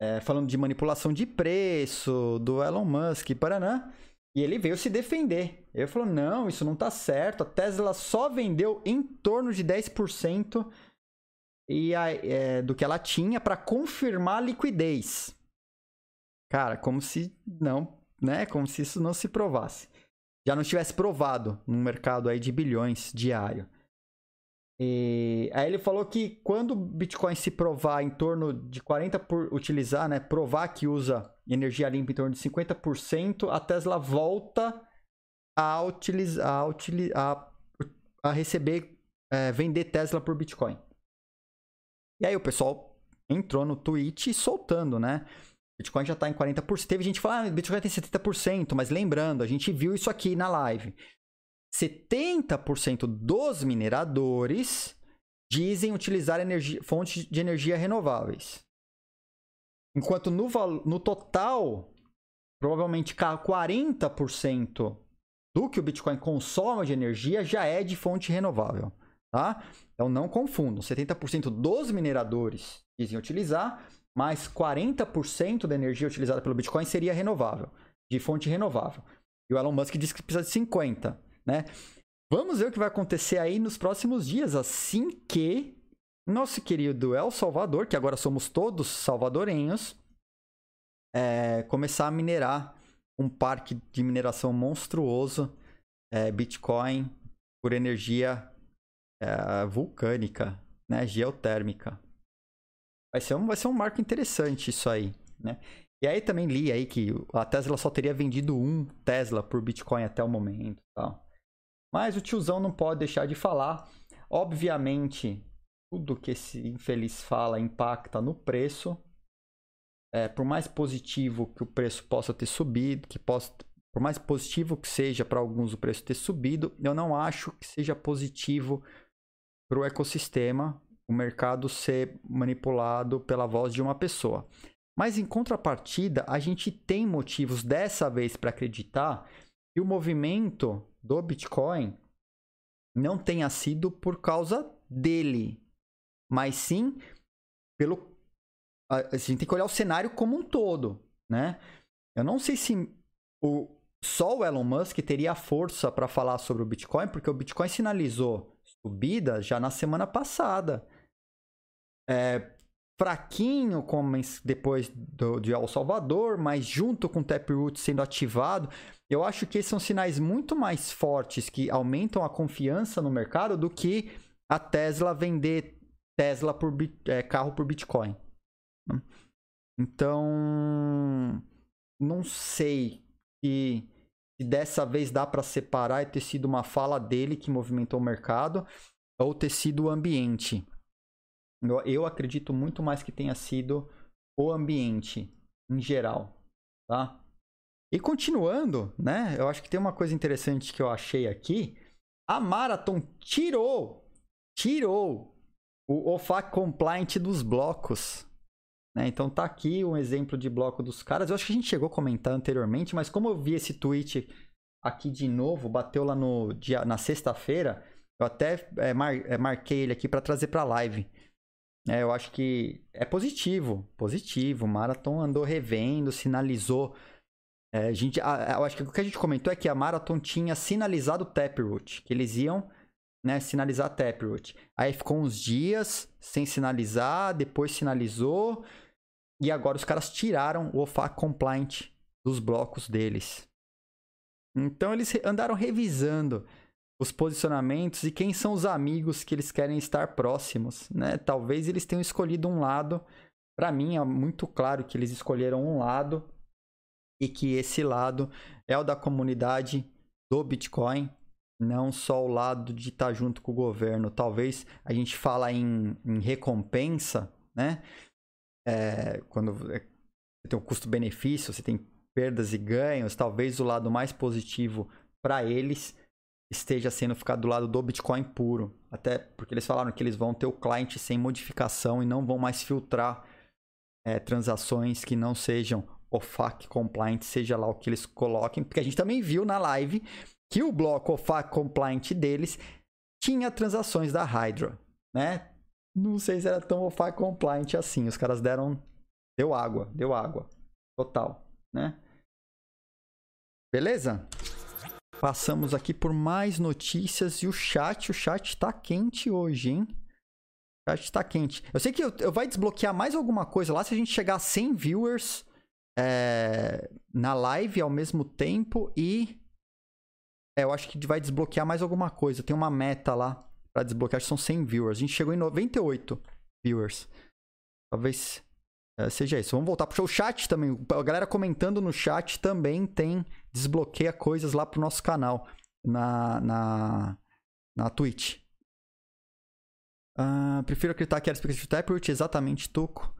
é, falando de manipulação de preço, do Elon Musk, Paraná. E ele veio se defender. Ele falou: não, isso não tá certo. A Tesla só vendeu em torno de 10% e a, é, do que ela tinha para confirmar a liquidez. Cara, como se não, né? Como se isso não se provasse. Já não tivesse provado num mercado aí de bilhões diário. E aí ele falou que quando o Bitcoin se provar em torno de 40 por utilizar, né, provar que usa energia limpa em torno de 50%, a Tesla volta a utilizar a, a, a receber é, vender Tesla por Bitcoin. E aí o pessoal entrou no tweet soltando, né? Bitcoin já está em 40%. Teve gente falando, ah, Bitcoin tem 70%, mas lembrando, a gente viu isso aqui na live. 70% dos mineradores dizem utilizar energia, fontes de energia renováveis. Enquanto no, no total, provavelmente 40% do que o Bitcoin consome de energia já é de fonte renovável. Tá? Então não confundam. 70% dos mineradores dizem utilizar, mas 40% da energia utilizada pelo Bitcoin seria renovável, de fonte renovável. E o Elon Musk diz que precisa de 50 né? Vamos ver o que vai acontecer aí nos próximos dias, assim que nosso querido El Salvador, que agora somos todos salvadorenhos, é, começar a minerar um parque de mineração monstruoso, é, Bitcoin, por energia é, vulcânica, né, geotérmica. Vai ser, um, vai ser um marco interessante isso aí, né? E aí também li aí que a Tesla só teria vendido um Tesla por Bitcoin até o momento, tal. Mas o tiozão não pode deixar de falar. Obviamente, tudo que esse infeliz fala impacta no preço. É, por mais positivo que o preço possa ter subido, que possa, por mais positivo que seja para alguns o preço ter subido, eu não acho que seja positivo para o ecossistema o mercado ser manipulado pela voz de uma pessoa. Mas em contrapartida, a gente tem motivos dessa vez para acreditar que o movimento do Bitcoin não tenha sido por causa dele, mas sim pelo. A gente tem que olhar o cenário como um todo, né? Eu não sei se o, só o Elon Musk teria força para falar sobre o Bitcoin, porque o Bitcoin sinalizou subida já na semana passada. É, fraquinho como depois do, de El Salvador, mas junto com o Taproot sendo ativado, eu acho que são sinais muito mais fortes que aumentam a confiança no mercado do que a Tesla vender Tesla por é, carro por Bitcoin. Né? Então, não sei se, se dessa vez dá para separar e ter sido uma fala dele que movimentou o mercado ou ter sido o ambiente. Eu, eu acredito muito mais que tenha sido o ambiente em geral, tá? E continuando, né? Eu acho que tem uma coisa interessante que eu achei aqui. A Marathon tirou, tirou o OFAC compliant dos blocos. Né? Então tá aqui um exemplo de bloco dos caras. Eu acho que a gente chegou a comentar anteriormente, mas como eu vi esse tweet aqui de novo, bateu lá no dia, na sexta-feira, eu até é, mar, é, marquei ele aqui para trazer para live. É, eu acho que é positivo, positivo. Marathon andou revendo, sinalizou. É, gente, a, eu acho que o que a gente comentou é que a Marathon tinha sinalizado o Taproot, que eles iam né, sinalizar Taproot. Aí ficou uns dias sem sinalizar, depois sinalizou, e agora os caras tiraram o OFAC compliant dos blocos deles. Então eles andaram revisando os posicionamentos e quem são os amigos que eles querem estar próximos, né? Talvez eles tenham escolhido um lado. Para mim é muito claro que eles escolheram um lado e que esse lado é o da comunidade do Bitcoin, não só o lado de estar junto com o governo. Talvez a gente fala em, em recompensa, né? É, quando é, você tem um custo-benefício, você tem perdas e ganhos, talvez o lado mais positivo para eles esteja sendo ficar do lado do Bitcoin puro. Até porque eles falaram que eles vão ter o cliente sem modificação e não vão mais filtrar é, transações que não sejam OFAC compliant, seja lá o que eles coloquem. Porque a gente também viu na live que o bloco OFAC compliant deles tinha transações da Hydra, né? Não sei se era tão OFAC compliant assim. Os caras deram Deu água, deu água. Total, né? Beleza? Passamos aqui por mais notícias e o chat, o chat tá quente hoje, hein? O chat tá quente. Eu sei que eu, eu vai desbloquear mais alguma coisa lá se a gente chegar a 100 viewers é, na live ao mesmo tempo e é, eu acho que vai desbloquear mais alguma coisa. Tem uma meta lá para desbloquear, são 100 viewers. A gente chegou em 98 viewers. Talvez é, seja isso. Vamos voltar show. O chat também. A galera comentando no chat também tem. Desbloqueia coisas lá pro nosso canal. Na, na, na Twitch. Uh, prefiro acreditar que era expectativa Taproot, exatamente, Tuco.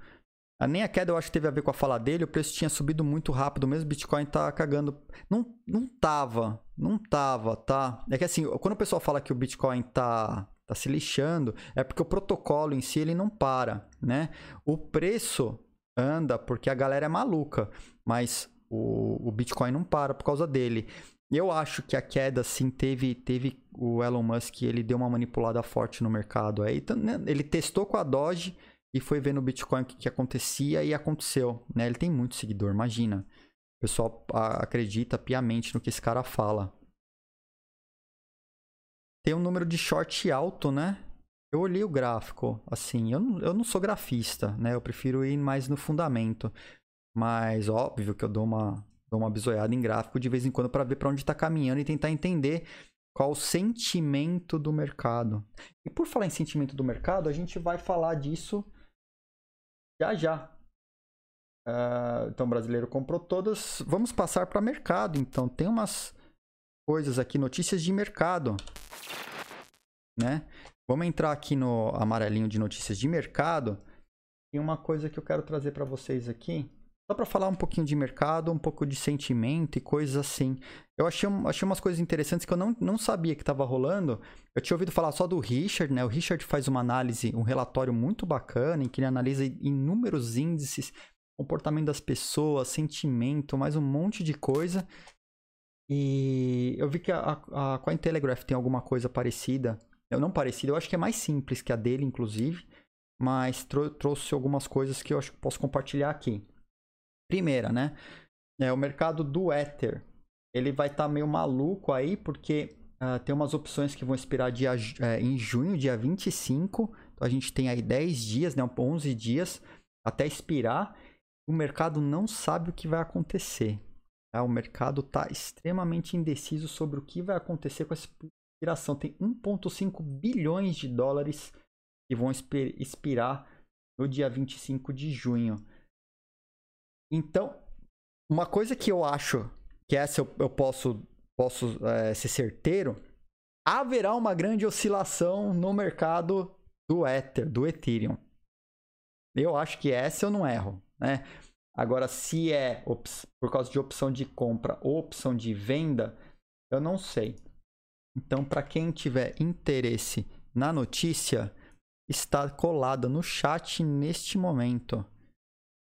Uh, nem a queda eu acho que teve a ver com a fala dele. O preço tinha subido muito rápido. Mesmo Bitcoin tá cagando. Não, não tava. Não tava, tá? É que assim, quando o pessoal fala que o Bitcoin tá tá se lixando, é porque o protocolo em si ele não para, né? O preço anda porque a galera é maluca, mas o, o Bitcoin não para por causa dele. Eu acho que a queda, sim, teve, teve o Elon Musk, ele deu uma manipulada forte no mercado. Aí, então, né, ele testou com a Doge e foi ver no Bitcoin o que, que acontecia e aconteceu. Né? Ele tem muito seguidor, imagina. O pessoal acredita piamente no que esse cara fala. Tem um número de short alto, né? Eu olhei o gráfico, assim, eu não, eu não sou grafista, né? Eu prefiro ir mais no fundamento. Mas óbvio que eu dou uma, dou uma bisoiada em gráfico de vez em quando para ver para onde está caminhando e tentar entender qual o sentimento do mercado. E por falar em sentimento do mercado, a gente vai falar disso já já. Uh, então, o brasileiro comprou todas. Vamos passar para mercado. Então, tem umas coisas aqui, notícias de mercado, né? Vamos entrar aqui no amarelinho de notícias de mercado. E uma coisa que eu quero trazer para vocês aqui, só para falar um pouquinho de mercado, um pouco de sentimento e coisas assim. Eu achei, achei umas coisas interessantes que eu não, não sabia que estava rolando. Eu tinha ouvido falar só do Richard, né? O Richard faz uma análise, um relatório muito bacana, em que ele analisa inúmeros índices, comportamento das pessoas, sentimento, mais um monte de coisa. E eu vi que a, a, a Cointelegraph tem alguma coisa parecida eu não parecido, eu acho que é mais simples que a dele, inclusive, mas trou trouxe algumas coisas que eu acho que posso compartilhar aqui. Primeira, né? É, o mercado do Ether, ele vai estar tá meio maluco aí, porque uh, tem umas opções que vão expirar dia, é, em junho, dia 25. Então a gente tem aí 10 dias, né? 11 dias até expirar. O mercado não sabe o que vai acontecer. Tá? O mercado está extremamente indeciso sobre o que vai acontecer com esse expiração. Tem 1,5 bilhões de dólares que vão expirar no dia 25 de junho. Então, uma coisa que eu acho que essa eu, eu posso, posso é, ser certeiro, haverá uma grande oscilação no mercado do Ether, do Ethereum. Eu acho que essa eu não erro, né? Agora, se é por causa de opção de compra ou opção de venda, eu não sei. Então, para quem tiver interesse na notícia, está colada no chat neste momento,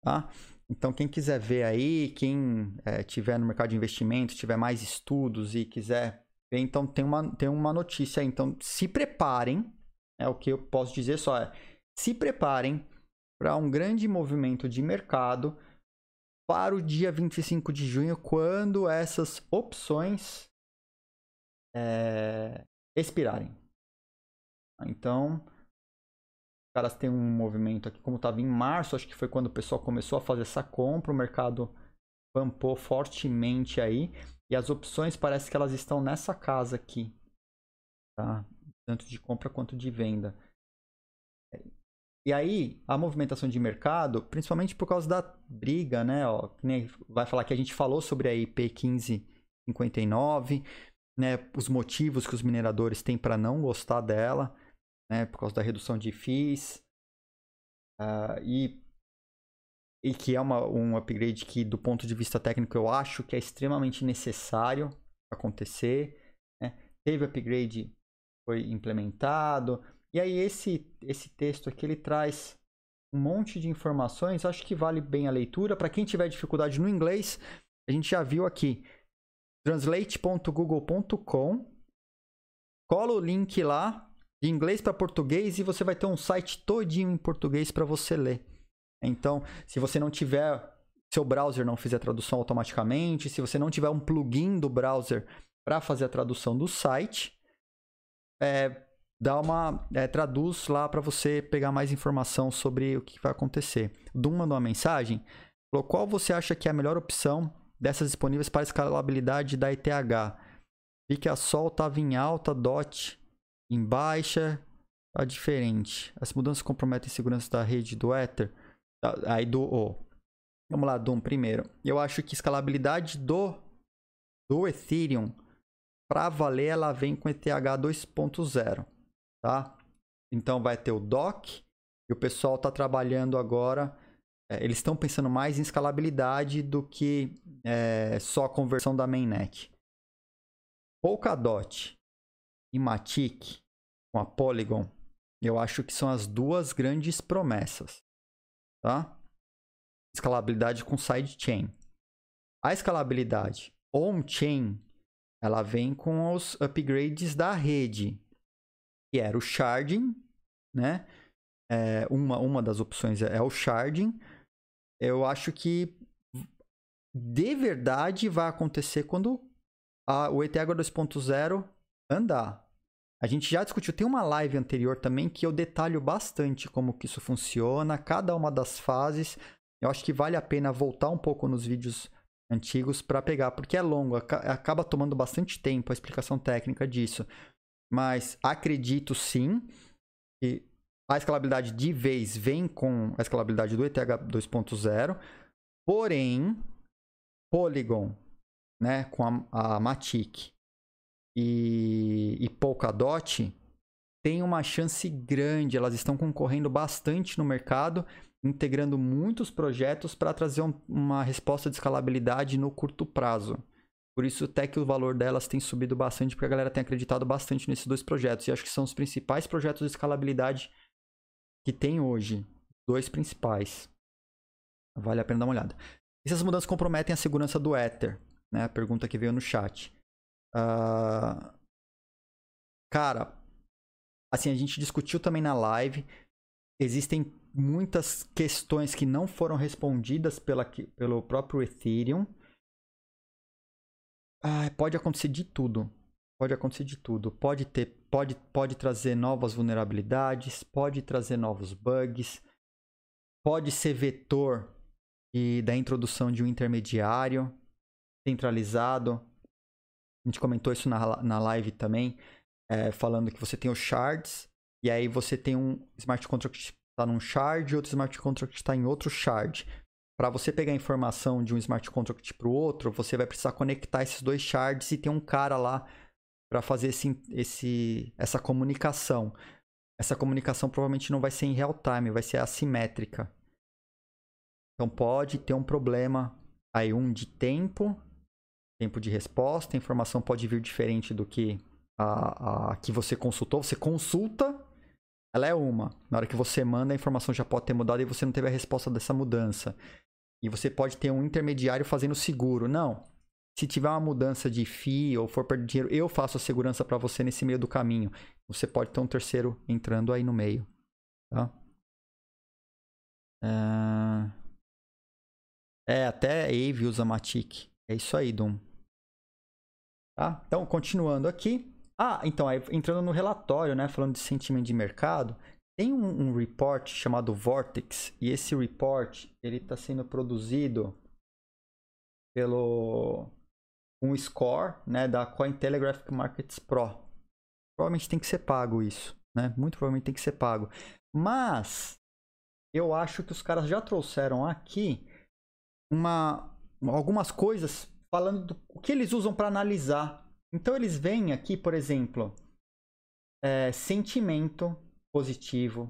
tá? Então, quem quiser ver aí, quem é, tiver no mercado de investimento, tiver mais estudos e quiser ver, então tem uma, tem uma notícia aí. Então, se preparem, é o que eu posso dizer só é, se preparem para um grande movimento de mercado para o dia 25 de junho, quando essas opções é, expirarem. Então, caras têm um movimento aqui, como estava em março, acho que foi quando o pessoal começou a fazer essa compra, o mercado pampou fortemente aí. E as opções parece que elas estão nessa casa aqui. Tá? Tanto de compra quanto de venda. E aí, a movimentação de mercado, principalmente por causa da briga, né? Ó, vai falar que a gente falou sobre a IP 1559 né, os motivos que os mineradores têm para não gostar dela, né, por causa da redução de FIIs, uh, e, e que é uma, um upgrade que, do ponto de vista técnico, eu acho que é extremamente necessário acontecer. Né? Teve upgrade, foi implementado, e aí esse, esse texto aqui ele traz um monte de informações, acho que vale bem a leitura. Para quem tiver dificuldade no inglês, a gente já viu aqui translate.google.com. Cola o link lá de inglês para português e você vai ter um site todinho em português para você ler. Então, se você não tiver, seu browser não fizer a tradução automaticamente, se você não tiver um plugin do browser para fazer a tradução do site, é, dá uma é, traduz lá para você pegar mais informação sobre o que vai acontecer. Dum mandou uma mensagem, falou qual você acha que é a melhor opção dessas disponíveis para escalabilidade da ETH? Vi que a Sol estava em alta, DOT em baixa, tá diferente. As mudanças comprometem a segurança da rede do Ether. Aí do oh. Vamos lá, Dom, primeiro. Eu acho que escalabilidade do do Ethereum para valer ela vem com ETH 2.0, tá? Então vai ter o DOC e o pessoal está trabalhando agora. É, eles estão pensando mais em escalabilidade do que é, só a conversão da mainnet. Polkadot e Matic com a Polygon, eu acho que são as duas grandes promessas, tá? Escalabilidade com sidechain. A escalabilidade on-chain, ela vem com os upgrades da rede, que era o sharding, né? É, uma, uma das opções é, é o sharding. Eu acho que de verdade vai acontecer quando a, o ETH 2.0 andar. A gente já discutiu, tem uma live anterior também que eu detalho bastante como que isso funciona, cada uma das fases. Eu acho que vale a pena voltar um pouco nos vídeos antigos para pegar, porque é longo, acaba tomando bastante tempo a explicação técnica disso. Mas acredito sim que a escalabilidade de vez vem com a escalabilidade do ETH 2.0, porém Polygon, né, com a, a Matic e, e Polkadot tem uma chance grande, elas estão concorrendo bastante no mercado, integrando muitos projetos para trazer um, uma resposta de escalabilidade no curto prazo. Por isso, até que o valor delas tem subido bastante, porque a galera tem acreditado bastante nesses dois projetos. E acho que são os principais projetos de escalabilidade que tem hoje. Dois principais. Vale a pena dar uma olhada. E se as mudanças comprometem a segurança do Ether? Né? A pergunta que veio no chat. Uh, cara, assim, a gente discutiu também na live. Existem muitas questões que não foram respondidas pela, pelo próprio Ethereum. Ah, pode acontecer de tudo. Pode acontecer de tudo. Pode ter, pode, pode trazer novas vulnerabilidades, pode trazer novos bugs, pode ser vetor e da introdução de um intermediário centralizado a gente comentou isso na, na live também, é, falando que você tem os shards, e aí você tem um smart contract que está num shard e outro smart contract que está em outro shard. Para você pegar informação de um smart contract para o outro, você vai precisar conectar esses dois shards e ter um cara lá para fazer esse, esse, essa comunicação. Essa comunicação provavelmente não vai ser em real time, vai ser assimétrica. Então pode ter um problema aí um de tempo tempo de resposta, a informação pode vir diferente do que a, a que você consultou. Você consulta, ela é uma. Na hora que você manda, a informação já pode ter mudado e você não teve a resposta dessa mudança. E você pode ter um intermediário fazendo seguro. Não. Se tiver uma mudança de FII ou for perder dinheiro, eu faço a segurança para você nesse meio do caminho. Você pode ter um terceiro entrando aí no meio. Tá? É, até a Ave usa Matic. É isso aí, Dom. Tá? Então, continuando aqui. Ah, então, aí, entrando no relatório, né, falando de sentimento de mercado, tem um, um report chamado Vortex, e esse report ele está sendo produzido pelo um score né, da Cointelegraph Markets Pro. Provavelmente tem que ser pago isso, né? Muito provavelmente tem que ser pago. Mas eu acho que os caras já trouxeram aqui uma, algumas coisas falando do o que eles usam para analisar. Então eles vêm aqui, por exemplo, é, sentimento positivo,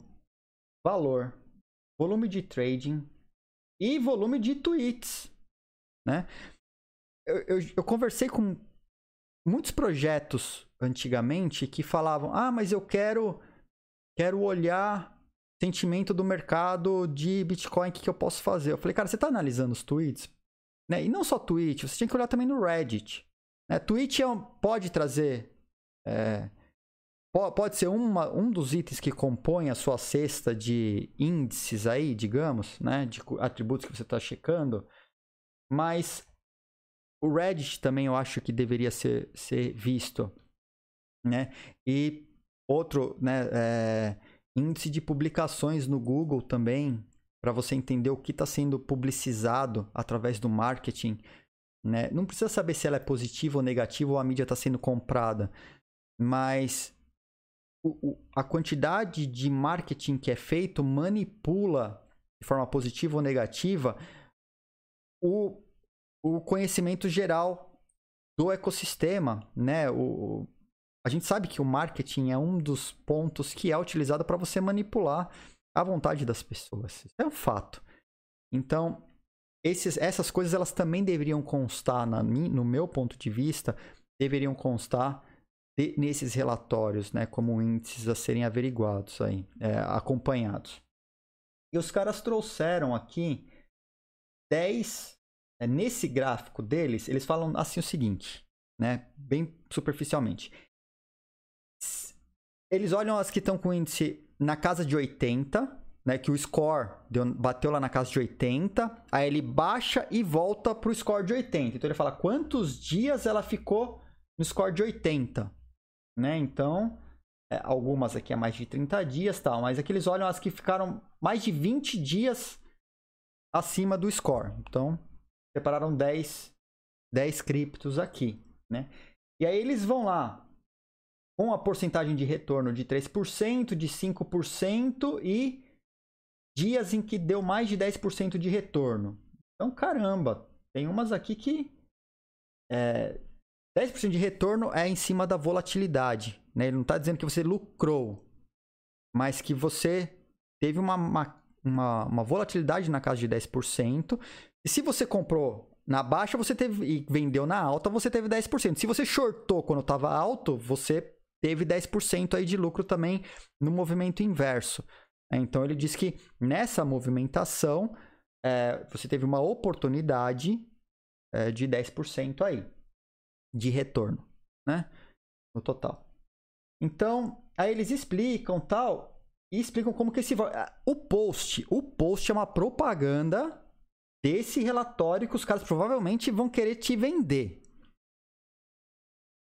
valor, volume de trading e volume de tweets, né? Eu, eu, eu conversei com muitos projetos antigamente que falavam: ah, mas eu quero quero olhar sentimento do mercado de Bitcoin, o que, que eu posso fazer? Eu falei, cara, você está analisando os tweets? Né? E não só Twitch, você tem que olhar também no Reddit. Né? Twitch é um, pode trazer é, pode ser uma, um dos itens que compõe a sua cesta de índices aí, digamos, né? De atributos que você está checando. Mas o Reddit também eu acho que deveria ser, ser visto, né? E outro, né? É, índice de publicações no Google também, para você entender o que está sendo publicizado através do marketing. Né? Não precisa saber se ela é positiva ou negativa ou a mídia está sendo comprada, mas o, o, a quantidade de marketing que é feito manipula de forma positiva ou negativa o, o conhecimento geral do ecossistema, né? O, a gente sabe que o marketing é um dos pontos que é utilizado para você manipular a vontade das pessoas. Isso é um fato. Então, esses, essas coisas elas também deveriam constar, na, no meu ponto de vista, deveriam constar de, nesses relatórios, né, como índices a serem averiguados aí, é, acompanhados. E os caras trouxeram aqui 10, é, nesse gráfico deles, eles falam assim o seguinte, né, bem superficialmente. Eles olham as que estão com índice na casa de 80, né, que o score deu, bateu lá na casa de 80, aí ele baixa e volta pro score de 80. Então ele fala quantos dias ela ficou no score de 80, né? Então, é, algumas aqui é mais de 30 dias, tal, mas aqui eles olham as que ficaram mais de 20 dias acima do score. Então, separaram 10 10 criptos aqui, né? E aí eles vão lá com a porcentagem de retorno de 3%, de 5% e dias em que deu mais de 10% de retorno. Então, caramba, tem umas aqui que é, 10% de retorno é em cima da volatilidade. Né? Ele não está dizendo que você lucrou, mas que você teve uma, uma, uma, uma volatilidade na casa de 10%. E se você comprou na baixa, você teve e vendeu na alta, você teve 10%. Se você shortou quando estava alto, você teve 10% aí de lucro também no movimento inverso. É, então ele diz que nessa movimentação é, você teve uma oportunidade é, de 10% aí de retorno, né? No total. Então, aí eles explicam tal e explicam como que esse o post, o post é uma propaganda desse relatório que os caras provavelmente vão querer te vender.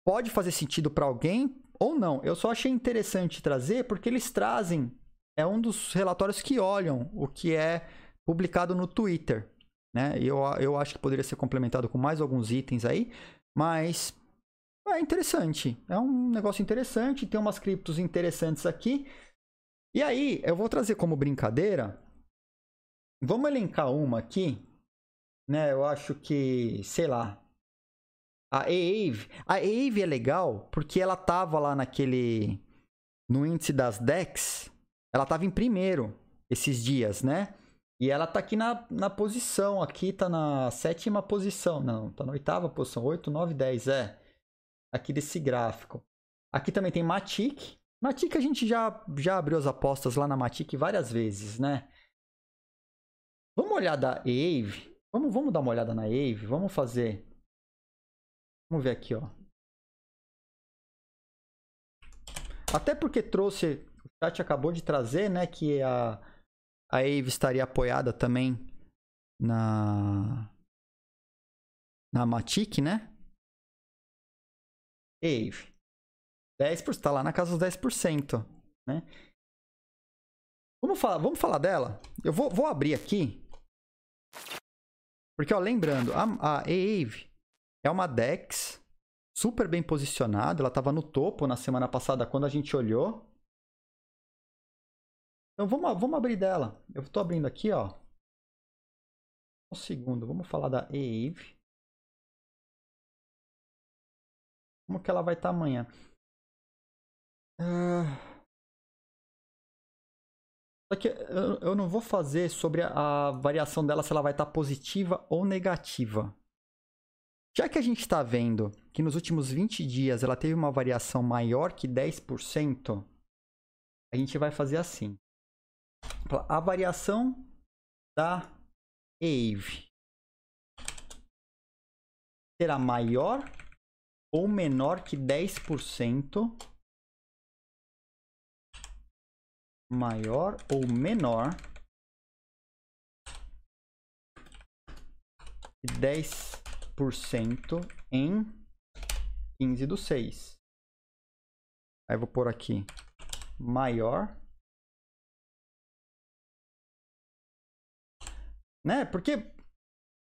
Pode fazer sentido para alguém ou não. Eu só achei interessante trazer porque eles trazem é um dos relatórios que olham o que é publicado no Twitter. Né? Eu, eu acho que poderia ser complementado com mais alguns itens aí, mas é interessante. É um negócio interessante, tem umas criptos interessantes aqui. E aí, eu vou trazer como brincadeira. Vamos elencar uma aqui. Né? Eu acho que, sei lá. A Aave. A Aave é legal porque ela tava lá naquele. No índice das DEX ela estava em primeiro esses dias, né? E ela tá aqui na, na posição, aqui tá na sétima posição, não, tá na oitava posição, 8, 9, 10, é. Aqui desse gráfico. Aqui também tem Matic. Matic a gente já, já abriu as apostas lá na Matic várias vezes, né? Vamos olhar da Aave. Vamos, vamos dar uma olhada na Aave. Vamos fazer. Vamos ver aqui, ó. Até porque trouxe chat acabou de trazer, né, que a, a Ave estaria apoiada também na na Matic, né? Ave. 10%, está lá na casa dos 10%, né? Vamos falar, vamos falar dela? Eu vou, vou abrir aqui. Porque, ó, lembrando, a, a Aave é uma DEX super bem posicionada. Ela estava no topo na semana passada quando a gente olhou. Então vamos, vamos abrir dela. Eu estou abrindo aqui, ó. Um segundo, vamos falar da Eve. Como que ela vai estar tá amanhã? Uh... Só que eu, não vou fazer sobre a, a variação dela se ela vai estar tá positiva ou negativa. Já que a gente está vendo que nos últimos 20 dias ela teve uma variação maior que 10%, a gente vai fazer assim. A variação da AVE será maior ou menor que 10% maior ou menor que 10% em 15 do 6. Aí vou pôr aqui maior. Né? Porque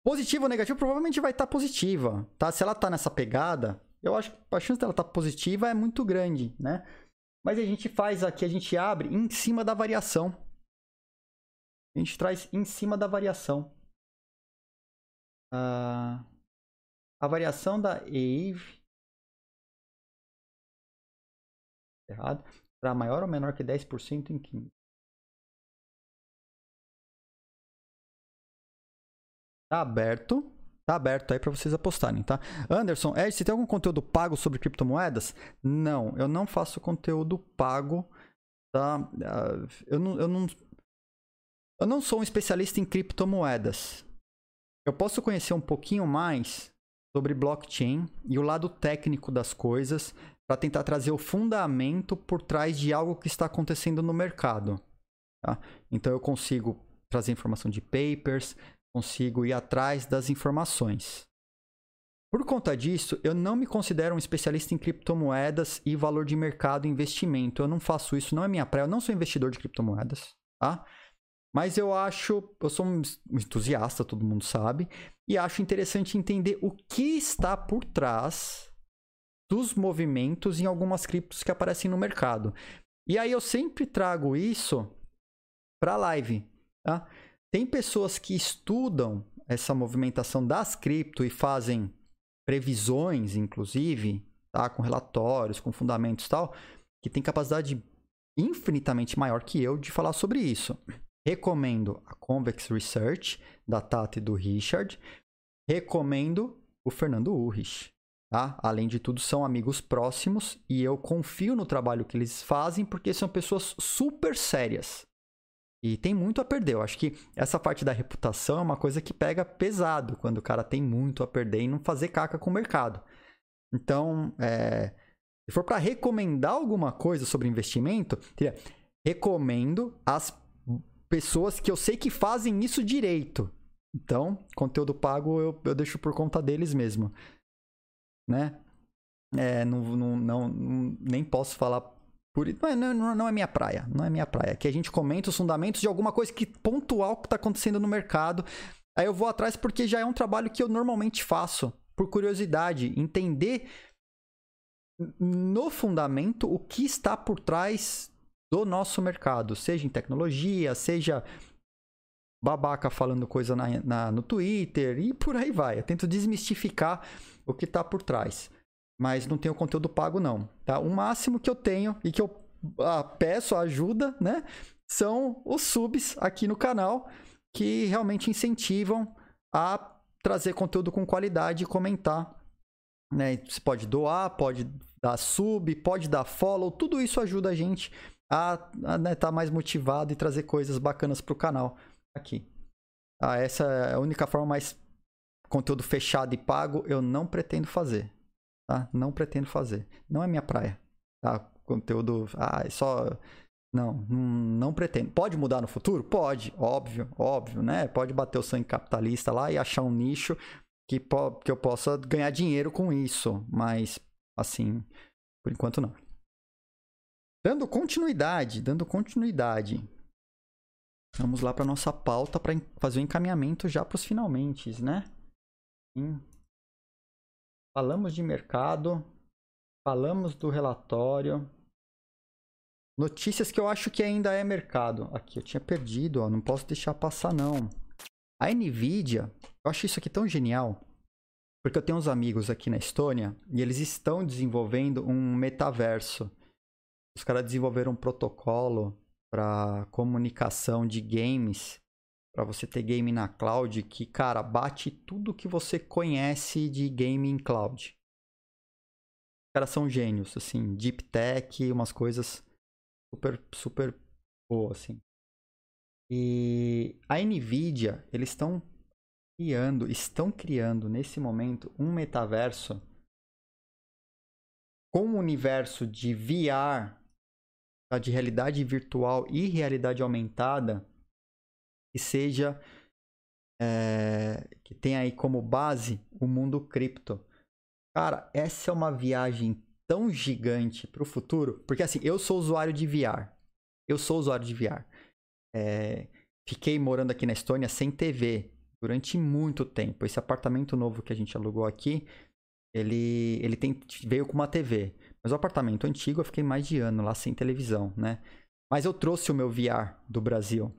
positivo ou negativo provavelmente vai estar tá positiva, tá? Se ela está nessa pegada, eu acho que a chance dela estar tá positiva é muito grande, né? Mas a gente faz aqui, a gente abre em cima da variação. A gente traz em cima da variação. Uh, a variação da AVE errado, será maior ou menor que 10% em 15. Tá aberto. Tá aberto aí para vocês apostarem, tá? Anderson, Ed, você tem algum conteúdo pago sobre criptomoedas? Não, eu não faço conteúdo pago, tá? Ah, eu não, eu não, eu não sou um especialista em criptomoedas. Eu posso conhecer um pouquinho mais sobre blockchain e o lado técnico das coisas para tentar trazer o fundamento por trás de algo que está acontecendo no mercado. Tá? Então eu consigo trazer informação de papers, consigo ir atrás das informações. Por conta disso, eu não me considero um especialista em criptomoedas e valor de mercado e investimento. Eu não faço isso, não é minha praia. Eu não sou investidor de criptomoedas, tá? Mas eu acho, eu sou um entusiasta, todo mundo sabe, e acho interessante entender o que está por trás dos movimentos em algumas criptos que aparecem no mercado. E aí eu sempre trago isso para a live. Tá? Tem pessoas que estudam essa movimentação das cripto e fazem previsões, inclusive, tá? com relatórios, com fundamentos e tal, que tem capacidade infinitamente maior que eu de falar sobre isso. Recomendo a Convex Research, da Tati e do Richard. Recomendo o Fernando Urrich. Tá? Além de tudo, são amigos próximos e eu confio no trabalho que eles fazem porque são pessoas super sérias. E tem muito a perder. Eu acho que essa parte da reputação é uma coisa que pega pesado quando o cara tem muito a perder e não fazer caca com o mercado. Então, é, se for para recomendar alguma coisa sobre investimento, recomendo as pessoas que eu sei que fazem isso direito. Então, conteúdo pago eu, eu deixo por conta deles mesmo né? É, não, não, não, nem posso falar por. Não, não, não, é minha praia. Não é minha praia. Que a gente comenta os fundamentos de alguma coisa que pontual que está acontecendo no mercado. Aí eu vou atrás porque já é um trabalho que eu normalmente faço, por curiosidade, entender no fundamento o que está por trás do nosso mercado, seja em tecnologia, seja babaca falando coisa na, na, no Twitter e por aí vai. Eu tento desmistificar o que está por trás. Mas não tenho conteúdo pago, não. Tá? O máximo que eu tenho e que eu ah, peço ajuda, né? São os subs aqui no canal que realmente incentivam a trazer conteúdo com qualidade e comentar. Né? Você pode doar, pode dar sub, pode dar follow, tudo isso ajuda a gente a estar né, tá mais motivado e trazer coisas bacanas para o canal aqui. Ah, essa é a única forma mais conteúdo fechado e pago, eu não pretendo fazer. Tá? Não pretendo fazer. Não é minha praia. Tá? Conteúdo. Ah, é só. Não, não pretendo. Pode mudar no futuro? Pode, óbvio, óbvio, né? Pode bater o sangue capitalista lá e achar um nicho que, que eu possa ganhar dinheiro com isso. Mas, assim, por enquanto não. Dando continuidade, dando continuidade. Vamos lá para nossa pauta para fazer o encaminhamento já para os finalmente, né? Sim. Falamos de mercado, falamos do relatório. Notícias que eu acho que ainda é mercado. Aqui, eu tinha perdido, ó, não posso deixar passar não. A Nvidia, eu acho isso aqui tão genial, porque eu tenho uns amigos aqui na Estônia e eles estão desenvolvendo um metaverso. Os caras desenvolveram um protocolo para comunicação de games para você ter game na cloud que, cara, bate tudo que você conhece de game em cloud. Os caras são gênios, assim, deep tech, umas coisas super, super boas, assim. E a Nvidia, eles estão criando, estão criando nesse momento um metaverso com um universo de VR? De realidade virtual e realidade aumentada que seja é, que tenha aí como base o mundo cripto. Cara, essa é uma viagem tão gigante para o futuro, porque assim, eu sou usuário de VR. Eu sou usuário de VR. É, fiquei morando aqui na Estônia sem TV durante muito tempo. Esse apartamento novo que a gente alugou aqui, ele, ele tem, veio com uma TV. Mas o apartamento antigo eu fiquei mais de ano lá sem televisão, né? Mas eu trouxe o meu VR do Brasil.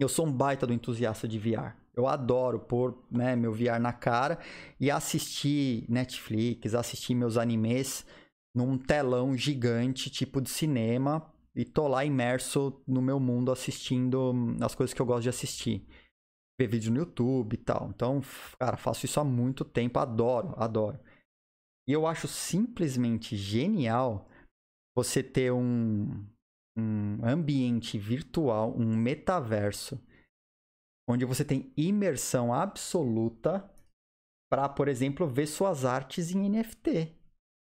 Eu sou um baita do entusiasta de VR. Eu adoro pôr né, meu VR na cara e assistir Netflix, assistir meus animes num telão gigante, tipo de cinema, e tô lá imerso no meu mundo assistindo as coisas que eu gosto de assistir. Ver vídeo no YouTube e tal. Então, cara, faço isso há muito tempo, adoro, adoro. E eu acho simplesmente genial você ter um, um ambiente virtual, um metaverso, onde você tem imersão absoluta para, por exemplo, ver suas artes em NFT.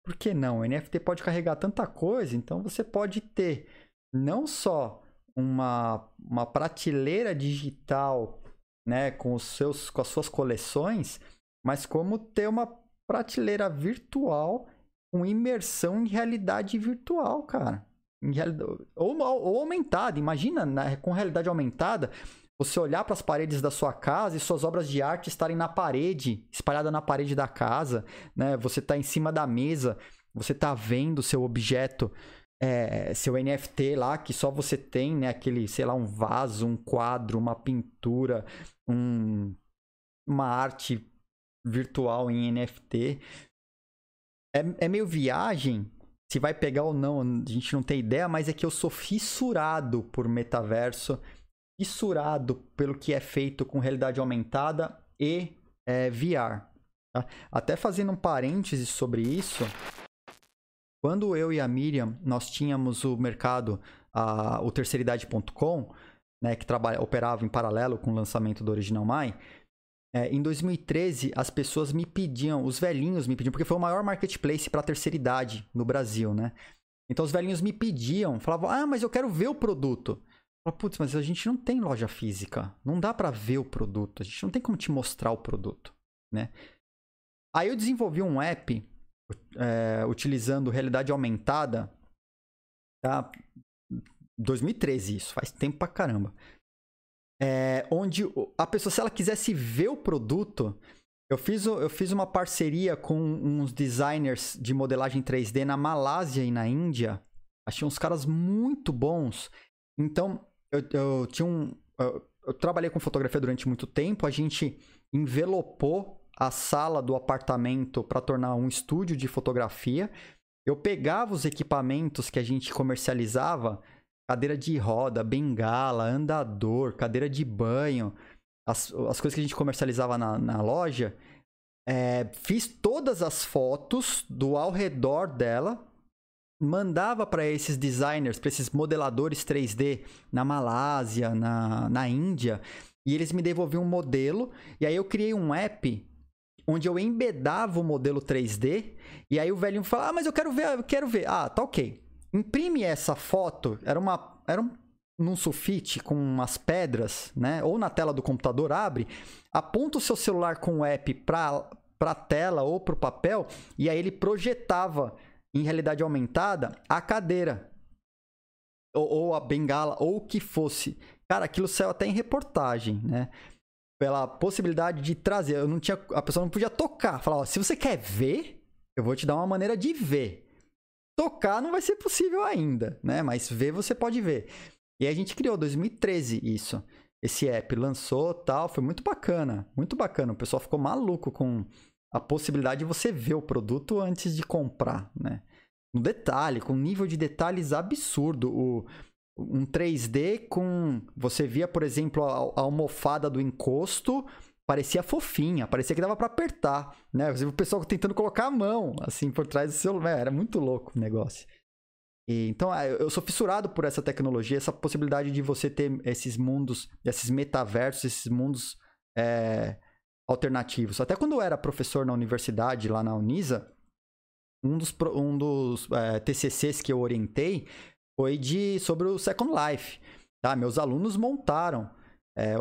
Por que não? O NFT pode carregar tanta coisa, então você pode ter não só uma, uma prateleira digital né, com, os seus, com as suas coleções, mas como ter uma prateleira virtual com imersão em realidade virtual, cara. Realidade, ou, ou aumentada. Imagina, né, com realidade aumentada, você olhar para as paredes da sua casa e suas obras de arte estarem na parede, espalhada na parede da casa, né? Você está em cima da mesa, você está vendo seu objeto, é, seu NFT lá que só você tem, né? Aquele, sei lá, um vaso, um quadro, uma pintura, um, uma arte virtual em NFT. É, é meio viagem, se vai pegar ou não, a gente não tem ideia, mas é que eu sou fissurado por metaverso, fissurado pelo que é feito com realidade aumentada e é, VR. Tá? Até fazendo um parêntese sobre isso, quando eu e a Miriam nós tínhamos o mercado, a, o terceiridade.com, né, que trabalha, operava em paralelo com o lançamento do Original Mai, é, em 2013, as pessoas me pediam, os velhinhos me pediam, porque foi o maior marketplace para terceira idade no Brasil, né? Então os velhinhos me pediam, falavam, ah, mas eu quero ver o produto. Eu putz, mas a gente não tem loja física, não dá para ver o produto, a gente não tem como te mostrar o produto, né? Aí eu desenvolvi um app é, utilizando realidade aumentada, tá? 2013 isso, faz tempo pra caramba é, onde a pessoa, se ela quisesse ver o produto, eu fiz, eu fiz uma parceria com uns designers de modelagem 3D na Malásia e na Índia. Achei uns caras muito bons. Então, eu, eu tinha um. Eu, eu trabalhei com fotografia durante muito tempo. A gente envelopou a sala do apartamento para tornar um estúdio de fotografia. Eu pegava os equipamentos que a gente comercializava cadeira de roda, bengala, andador, cadeira de banho, as, as coisas que a gente comercializava na, na loja. É, fiz todas as fotos do ao redor dela, mandava para esses designers, para esses modeladores 3D na Malásia, na, na Índia, e eles me devolviam um modelo. E aí eu criei um app onde eu embedava o modelo 3D, e aí o velhinho fala: Ah, mas eu quero ver, eu quero ver. Ah, tá ok imprime essa foto, era uma era um, num sulfite com umas pedras, né? Ou na tela do computador abre, aponta o seu celular com o app para para a tela ou para o papel e aí ele projetava em realidade aumentada a cadeira ou, ou a bengala ou o que fosse. Cara, aquilo saiu até em reportagem, né? Pela possibilidade de trazer, eu não tinha, a pessoa não podia tocar. Falava, se você quer ver, eu vou te dar uma maneira de ver. Tocar não vai ser possível ainda, né? Mas ver você pode ver. E a gente criou 2013 isso. Esse app lançou, tal, foi muito bacana, muito bacana. O pessoal ficou maluco com a possibilidade de você ver o produto antes de comprar, né? No detalhe, com um nível de detalhes absurdo. O, um 3D com. Você via, por exemplo, a, a almofada do encosto parecia fofinha, parecia que dava para apertar, né? O pessoal tentando colocar a mão assim por trás do celular, era muito louco o negócio. E, então, ah, eu sou fissurado por essa tecnologia, essa possibilidade de você ter esses mundos, esses metaversos, esses mundos é, alternativos. Até quando eu era professor na universidade, lá na Unisa, um dos, um dos é, TCCs que eu orientei foi de sobre o Second Life. Tá? Meus alunos montaram. É,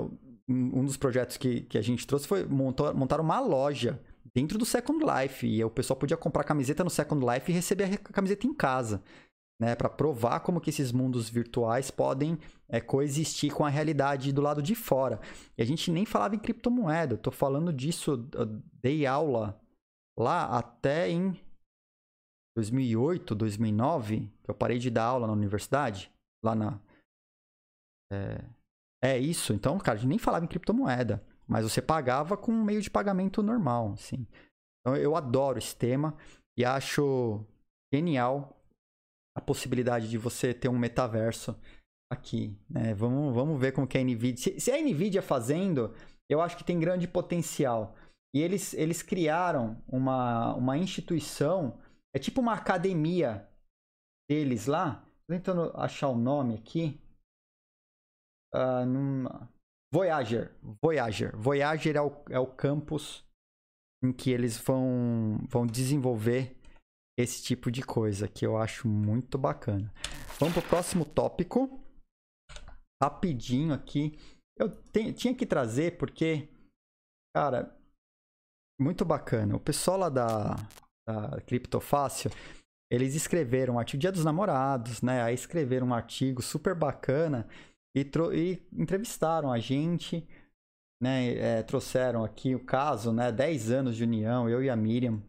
um dos projetos que, que a gente trouxe foi montar, montar uma loja dentro do Second Life. E o pessoal podia comprar camiseta no Second Life e receber a camiseta em casa. Né, para provar como que esses mundos virtuais podem é, coexistir com a realidade do lado de fora. E a gente nem falava em criptomoeda. Tô falando disso, dei aula lá até em 2008, 2009, que eu parei de dar aula na universidade, lá na é, é isso. Então, cara, a gente nem falava em criptomoeda, mas você pagava com um meio de pagamento normal, assim. Então, eu adoro esse tema e acho genial a possibilidade de você ter um metaverso aqui, né? Vamos, vamos ver como que a Nvidia... Se, se a Nvidia fazendo, eu acho que tem grande potencial. E eles, eles criaram uma, uma instituição, é tipo uma academia deles lá. Tentando achar o nome aqui. Uh. Voyager. Voyager. Voyager é o, é o campus em que eles vão, vão desenvolver esse tipo de coisa, que eu acho muito bacana. Vamos pro próximo tópico. Rapidinho aqui. Eu te, tinha que trazer porque, cara, muito bacana. O pessoal lá da, da Criptofácil, eles escreveram um artigo Dia dos Namorados, né? Aí escreveram um artigo super bacana e, e entrevistaram a gente, né? É, trouxeram aqui o caso, né? 10 anos de união, eu e a Miriam,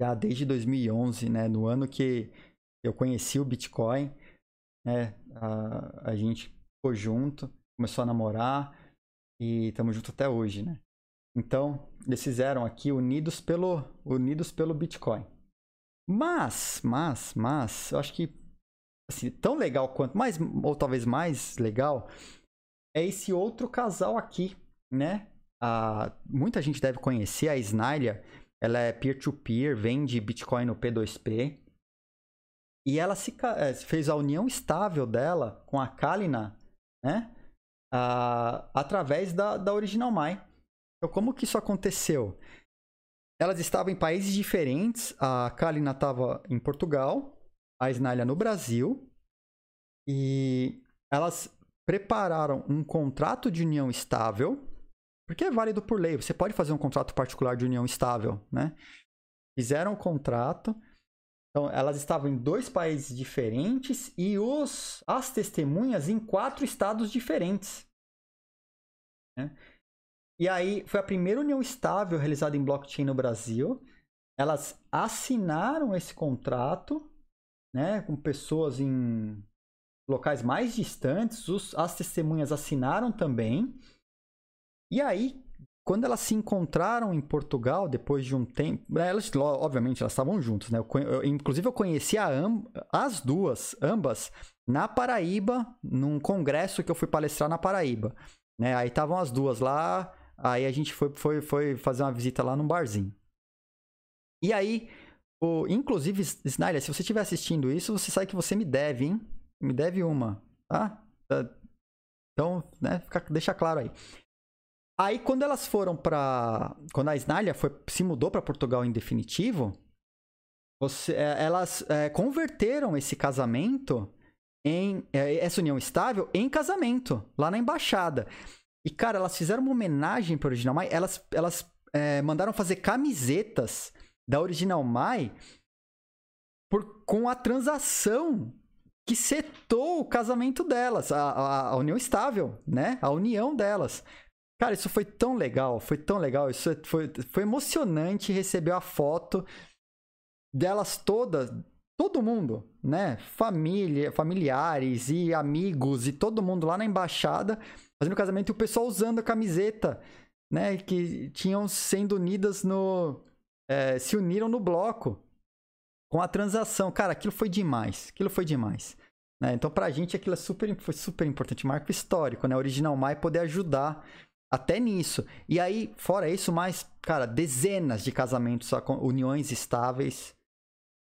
já desde 2011, né? No ano que eu conheci o Bitcoin, né? A, a gente ficou junto, começou a namorar e estamos juntos até hoje, né? Então, eles fizeram aqui unidos pelo, unidos pelo Bitcoin. Mas, mas, mas, eu acho que assim, tão legal quanto, mais, ou talvez mais legal, é esse outro casal aqui, né? A, muita gente deve conhecer a Snylia. Ela é peer-to-peer, -peer, vende Bitcoin no P2P. E ela se, eh, fez a união estável dela com a Kalina, né? através da, da Original My. Então, como que isso aconteceu? Elas estavam em países diferentes. A Kalina estava em Portugal a Snylia no Brasil e elas prepararam um contrato de união estável, porque é válido por lei. Você pode fazer um contrato particular de união estável, né? Fizeram o contrato. Então, elas estavam em dois países diferentes e os, as testemunhas em quatro estados diferentes. Né? E aí, foi a primeira união estável realizada em blockchain no Brasil. Elas assinaram esse contrato né, com pessoas em locais mais distantes, os, as testemunhas assinaram também. E aí, quando elas se encontraram em Portugal, depois de um tempo, né, elas, obviamente, elas estavam juntas, né? Eu, eu, inclusive, eu conheci a, as duas, ambas, na Paraíba, num congresso que eu fui palestrar na Paraíba. Né? Aí estavam as duas lá, aí a gente foi, foi, foi fazer uma visita lá num barzinho. E aí, o, inclusive, Snyder, se você estiver assistindo isso, você sabe que você me deve, hein? Me deve uma, tá? tá? Então, né, fica, deixa claro aí. Aí, quando elas foram para, quando a Snyder foi, se mudou para Portugal em definitivo, você, é, elas é, converteram esse casamento em é, essa união estável em casamento lá na embaixada. E cara, elas fizeram uma homenagem para o original Mai. Elas, elas é, mandaram fazer camisetas da Original Mai por, com a transação que setou o casamento delas, a, a, a, união estável, né? A união delas. Cara, isso foi tão legal, foi tão legal, isso foi, foi emocionante receber a foto delas todas, todo mundo, né? Família, familiares e amigos e todo mundo lá na embaixada fazendo casamento e o pessoal usando a camiseta, né? Que tinham sendo unidas no é, se uniram no bloco com a transação. Cara, aquilo foi demais. Aquilo foi demais. Né? Então, pra gente, aquilo é super, foi super importante. Marco histórico, né? Original Mai poder ajudar até nisso. E aí, fora isso, mais, cara, dezenas de casamentos, uniões estáveis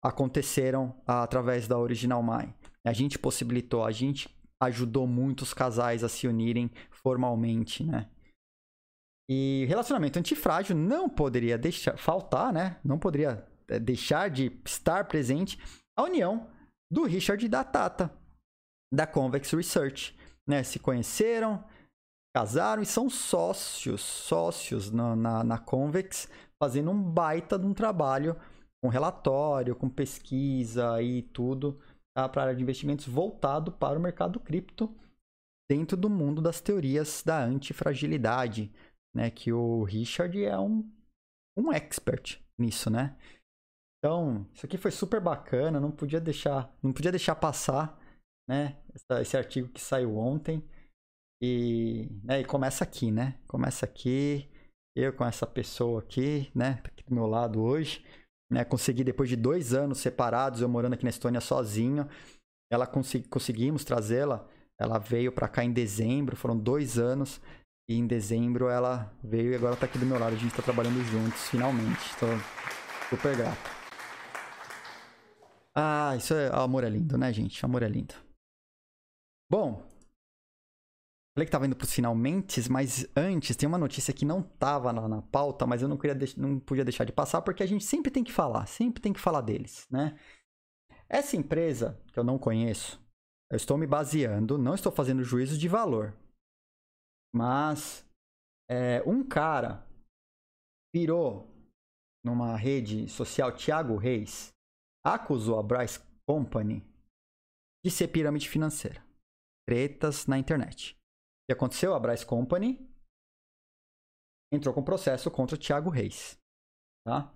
aconteceram através da Original Mai. A gente possibilitou, a gente ajudou muitos casais a se unirem formalmente, né? E relacionamento antifrágil não poderia deixar faltar, né? Não poderia é, deixar de estar presente a união do Richard e da Tata, da Convex Research. Né? Se conheceram, casaram e são sócios, sócios na, na, na Convex, fazendo um baita de um trabalho com relatório, com pesquisa e tudo tá? para a área de investimentos voltado para o mercado cripto dentro do mundo das teorias da antifragilidade, né? Que o Richard é um, um expert nisso, né? Então, isso aqui foi super bacana, não podia deixar, não podia deixar passar, né? Essa, esse artigo que saiu ontem. E, né, e começa aqui, né? Começa aqui, eu com essa pessoa aqui, né? Aqui do meu lado hoje. Né? Consegui, depois de dois anos separados, eu morando aqui na Estônia sozinho, ela consegui, conseguimos trazê-la. Ela veio para cá em dezembro, foram dois anos. E em dezembro ela veio e agora tá aqui do meu lado. A gente tá trabalhando juntos, finalmente. Estou super grato. Ah, isso é. O amor é lindo, né, gente? Amor é lindo. Bom. Falei que tava indo pros finalmente, mas antes tem uma notícia que não tava lá na pauta, mas eu não, queria não podia deixar de passar, porque a gente sempre tem que falar, sempre tem que falar deles, né? Essa empresa, que eu não conheço, eu estou me baseando, não estou fazendo juízo de valor, mas é, um cara virou numa rede social, Thiago Reis, acusou a Bryce Company de ser pirâmide financeira. Tretas na internet. O que aconteceu? A Bryce Company entrou com processo contra o Thiago Reis. Tá?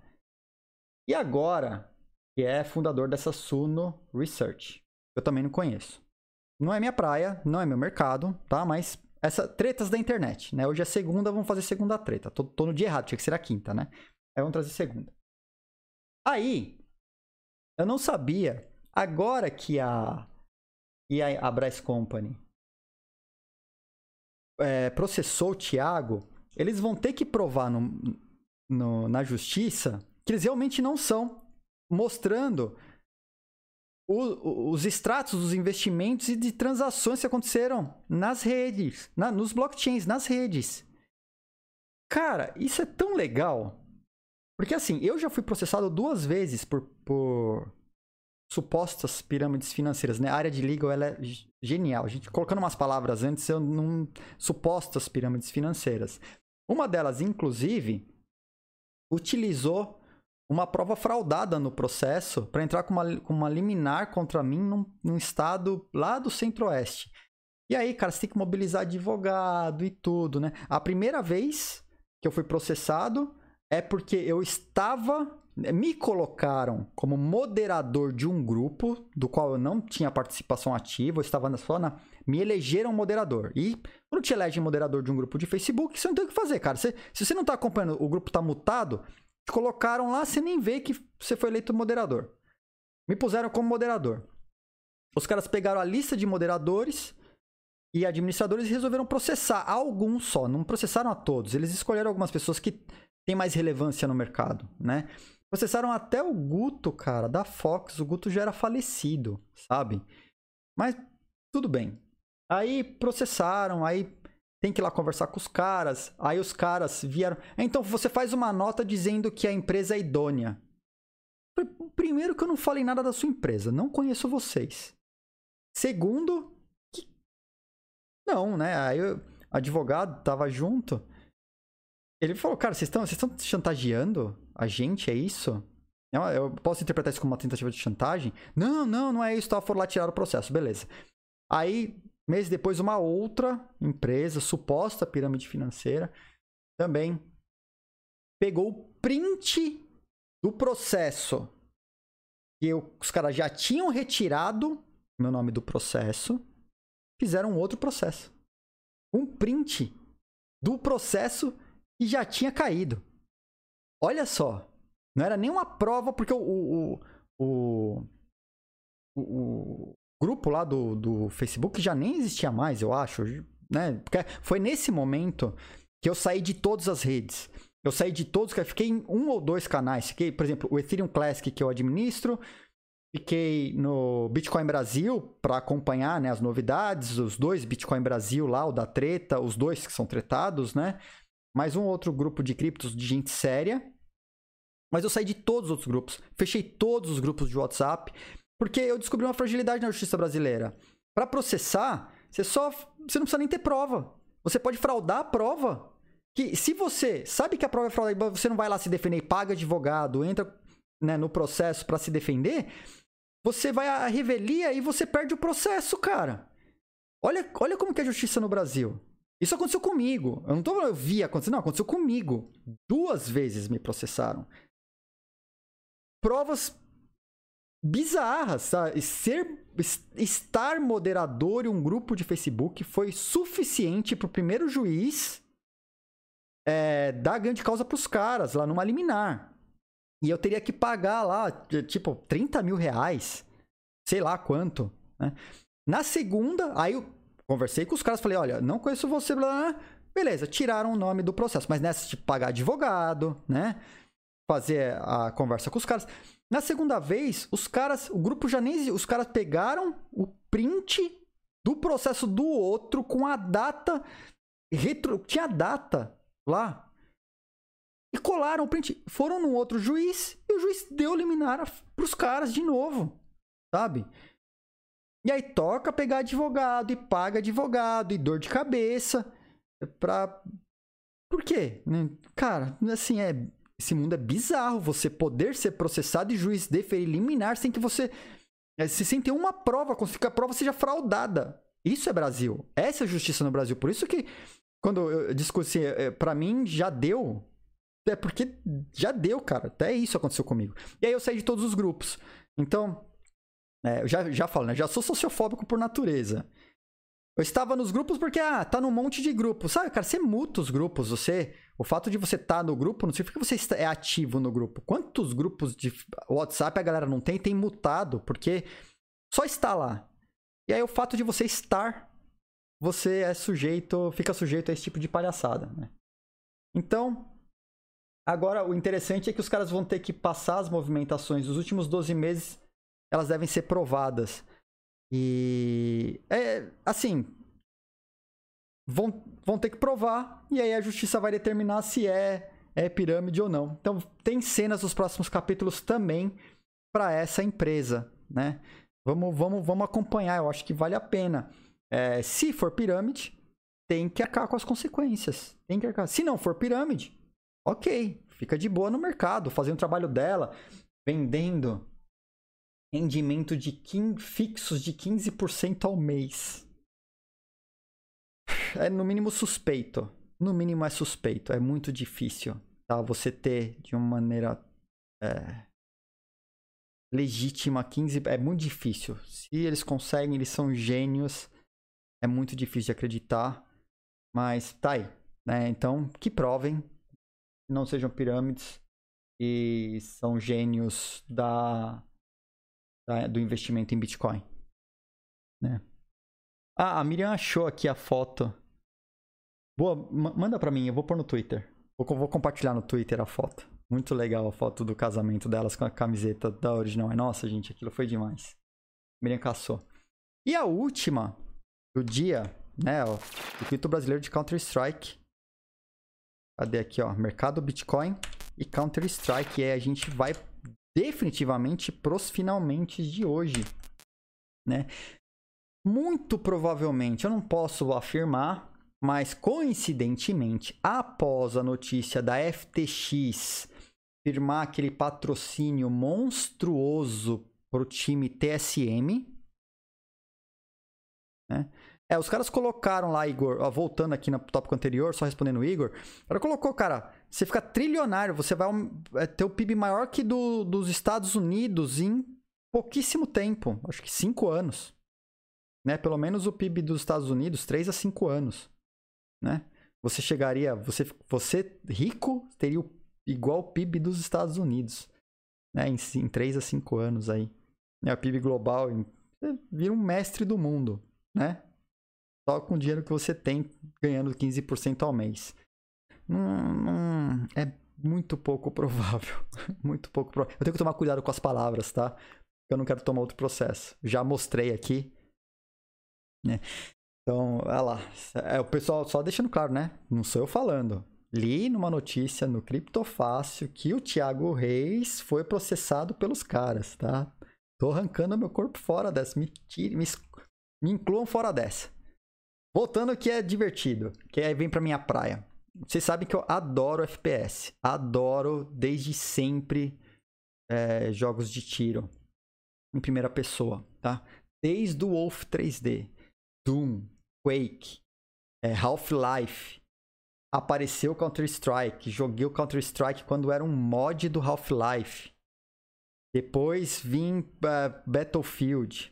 E agora, que é fundador dessa Suno Research. Eu também não conheço. Não é minha praia, não é meu mercado, tá? Mas essa tretas da internet, né? Hoje é segunda, vamos fazer segunda treta. Tô, tô no dia errado, tinha que ser a quinta, né? Aí vamos trazer segunda. Aí, eu não sabia. Agora que a, que a, a Company é, processou o Thiago, eles vão ter que provar no, no, na justiça que eles realmente não são, mostrando o, os extratos dos investimentos e de transações que aconteceram nas redes, na, nos blockchains, nas redes. Cara, isso é tão legal. Porque assim, eu já fui processado duas vezes por, por supostas pirâmides financeiras, né? A área de legal ela é genial. A gente colocando umas palavras antes, eu não supostas pirâmides financeiras. Uma delas, inclusive, utilizou uma prova fraudada no processo para entrar com uma, com uma liminar contra mim num, num estado lá do centro-oeste. E aí, cara, você tem que mobilizar advogado e tudo, né? A primeira vez que eu fui processado, é porque eu estava. Me colocaram como moderador de um grupo do qual eu não tinha participação ativa, eu estava só na. Me elegeram moderador. E quando te elegem moderador de um grupo de Facebook, você não tem o que fazer, cara. Você, se você não está acompanhando, o grupo está mutado, te colocaram lá, você nem vê que você foi eleito moderador. Me puseram como moderador. Os caras pegaram a lista de moderadores e administradores e resolveram processar alguns só, não processaram a todos. Eles escolheram algumas pessoas que tem mais relevância no mercado, né? Processaram até o Guto, cara, da Fox. O Guto já era falecido, sabe? Mas tudo bem. Aí processaram, aí tem que ir lá conversar com os caras. Aí os caras vieram. Então você faz uma nota dizendo que a empresa é idônea. Primeiro que eu não falei nada da sua empresa, não conheço vocês. Segundo, que... não, né? Aí o advogado tava junto. Ele falou, cara, vocês estão vocês chantageando a gente, é isso? Eu posso interpretar isso como uma tentativa de chantagem? Não, não, não é isso. Tá, foram lá tirar o processo, beleza. Aí, meses depois, uma outra empresa, suposta pirâmide financeira, também pegou o print do processo que eu, os caras já tinham retirado meu nome do processo, fizeram um outro processo. Um print do processo e já tinha caído. Olha só. Não era nenhuma prova, porque o, o, o, o grupo lá do, do Facebook já nem existia mais, eu acho. Né? Porque foi nesse momento que eu saí de todas as redes. Eu saí de todos, fiquei em um ou dois canais. Fiquei, por exemplo, o Ethereum Classic que eu administro. Fiquei no Bitcoin Brasil para acompanhar né, as novidades, os dois Bitcoin Brasil lá, o da treta, os dois que são tretados, né? mais um outro grupo de criptos de gente séria. Mas eu saí de todos os outros grupos, fechei todos os grupos de WhatsApp, Porque eu descobri uma fragilidade na justiça brasileira. Para processar, você só você não precisa nem ter prova. Você pode fraudar a prova. Que se você sabe que a prova é fraudada, você não vai lá se defender, paga advogado, entra né, no processo para se defender, você vai à revelia e você perde o processo, cara. Olha, olha como que é a justiça no Brasil. Isso aconteceu comigo. Eu não tô eu vi acontecer, não, aconteceu comigo. Duas vezes me processaram. Provas bizarras, sabe? Ser, estar moderador em um grupo de Facebook foi suficiente para o primeiro juiz é, dar grande causa para os caras lá numa liminar. E eu teria que pagar lá, tipo, 30 mil reais, sei lá quanto. Né? Na segunda, aí eu conversei com os caras, falei, olha, não conheço você, blá, blá. beleza, tiraram o nome do processo, mas nessa, tipo, pagar advogado, né? Fazer a conversa com os caras. Na segunda vez, os caras, o grupo já nem os caras pegaram o print do processo do outro com a data retro, tinha data lá. E colaram o print, foram num outro juiz e o juiz deu liminar pros caras de novo, sabe? E aí toca pegar advogado e paga advogado e dor de cabeça pra por quê? Cara, assim, é esse mundo é bizarro. Você poder ser processado e juiz deferir liminar sem que você. Eh, se sem ter uma prova, que a prova seja fraudada. Isso é Brasil. Essa é a justiça no Brasil. Por isso que, quando eu discuti, assim, é, pra mim já deu. É porque já deu, cara. Até isso aconteceu comigo. E aí eu saí de todos os grupos. Então, é, eu já, já falo, né? Já sou sociofóbico por natureza. Eu estava nos grupos porque, ah, tá num monte de grupos. Sabe, cara, você muta os grupos. Você. O fato de você estar tá no grupo não significa que você é ativo no grupo. Quantos grupos de WhatsApp a galera não tem? Tem mutado, porque só está lá. E aí o fato de você estar, você é sujeito, fica sujeito a esse tipo de palhaçada, né? Então, agora o interessante é que os caras vão ter que passar as movimentações dos últimos 12 meses, elas devem ser provadas. E é assim, vão, vão ter que provar e aí a justiça vai determinar se é, é pirâmide ou não. Então tem cenas nos próximos capítulos também para essa empresa, né? Vamos, vamos, vamos acompanhar, eu acho que vale a pena. É, se for pirâmide, tem que arcar com as consequências. Tem que arcar. Se não for pirâmide, ok, fica de boa no mercado, fazendo o trabalho dela, vendendo rendimento de 15, fixos de 15% ao mês. É no mínimo suspeito. No mínimo é suspeito. É muito difícil tá? você ter de uma maneira é, legítima 15%. É muito difícil. Se eles conseguem, eles são gênios. É muito difícil de acreditar. Mas tá aí. Né? Então, que provem. Não sejam pirâmides. E são gênios da da, do investimento em Bitcoin. Né? Ah, a Miriam achou aqui a foto. Boa, manda pra mim, eu vou pôr no Twitter. Vou, vou compartilhar no Twitter a foto. Muito legal a foto do casamento delas com a camiseta da original. É nossa, gente, aquilo foi demais. Miriam caçou. E a última do dia, né? Ó, o Twitter brasileiro de Counter-Strike. Cadê aqui, ó? Mercado Bitcoin e Counter-Strike. E aí a gente vai definitivamente pros finalmente de hoje, né? Muito provavelmente, eu não posso afirmar, mas coincidentemente, após a notícia da FTX firmar aquele patrocínio monstruoso pro time TSM, né? É, os caras colocaram lá, Igor, ó, voltando aqui no tópico anterior, só respondendo o Igor, ela colocou, cara, você fica trilionário, você vai é, ter o PIB maior que do, dos Estados Unidos em pouquíssimo tempo, acho que cinco anos. Né? Pelo menos o PIB dos Estados Unidos, três a cinco anos. Né? Você chegaria, você, você rico, teria o, igual o PIB dos Estados Unidos. Né? Em, em 3 a 5 anos aí. Né? O PIB global, você vira um mestre do mundo, né? Só com o dinheiro que você tem, ganhando 15% ao mês. Não, não, é muito pouco (laughs) provável. muito pouco provável. Eu tenho que tomar cuidado com as palavras, tá? Eu não quero tomar outro processo. Já mostrei aqui. Né? Então, olha lá. É, o pessoal só deixando claro, né? Não sou eu falando. Li numa notícia no Criptofácil que o Thiago Reis foi processado pelos caras, tá? Tô arrancando meu corpo fora dessa. Me, tire, me, me incluam fora dessa. Voltando que é divertido, que aí vem pra minha praia. Vocês sabem que eu adoro FPS. Adoro desde sempre é, jogos de tiro em primeira pessoa, tá? Desde o Wolf 3D, Doom, Quake, é, Half-Life, apareceu Counter-Strike. Joguei o Counter-Strike quando era um mod do Half-Life. Depois vim uh, Battlefield.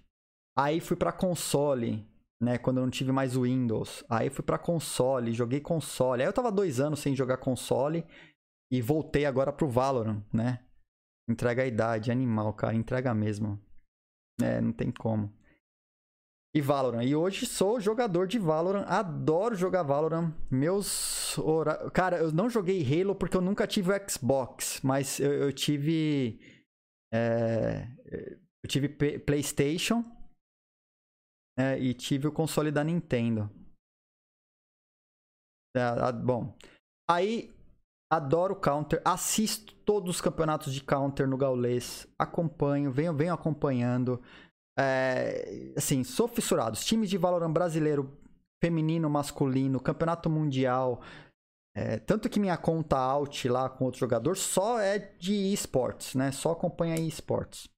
Aí fui para console, né? Quando eu não tive mais o Windows. Aí fui para console, joguei console. Aí eu tava dois anos sem jogar console e voltei agora pro Valorant, né? Entrega a idade, animal, cara, entrega mesmo. É, não tem como. E Valorant. E hoje sou jogador de Valorant, adoro jogar Valorant. Meus. Hora... Cara, eu não joguei Halo porque eu nunca tive o Xbox, mas eu, eu tive. É... Eu tive PlayStation é, e tive o console da Nintendo. É, bom, aí adoro Counter, assisto todos os campeonatos de Counter no Gaulês, acompanho, venho, venho acompanhando. É, assim, sou fissurado. Os times de Valorant brasileiro, feminino, masculino, campeonato mundial. É, tanto que minha conta out lá com outro jogador só é de esportes, né? Só acompanha esportes.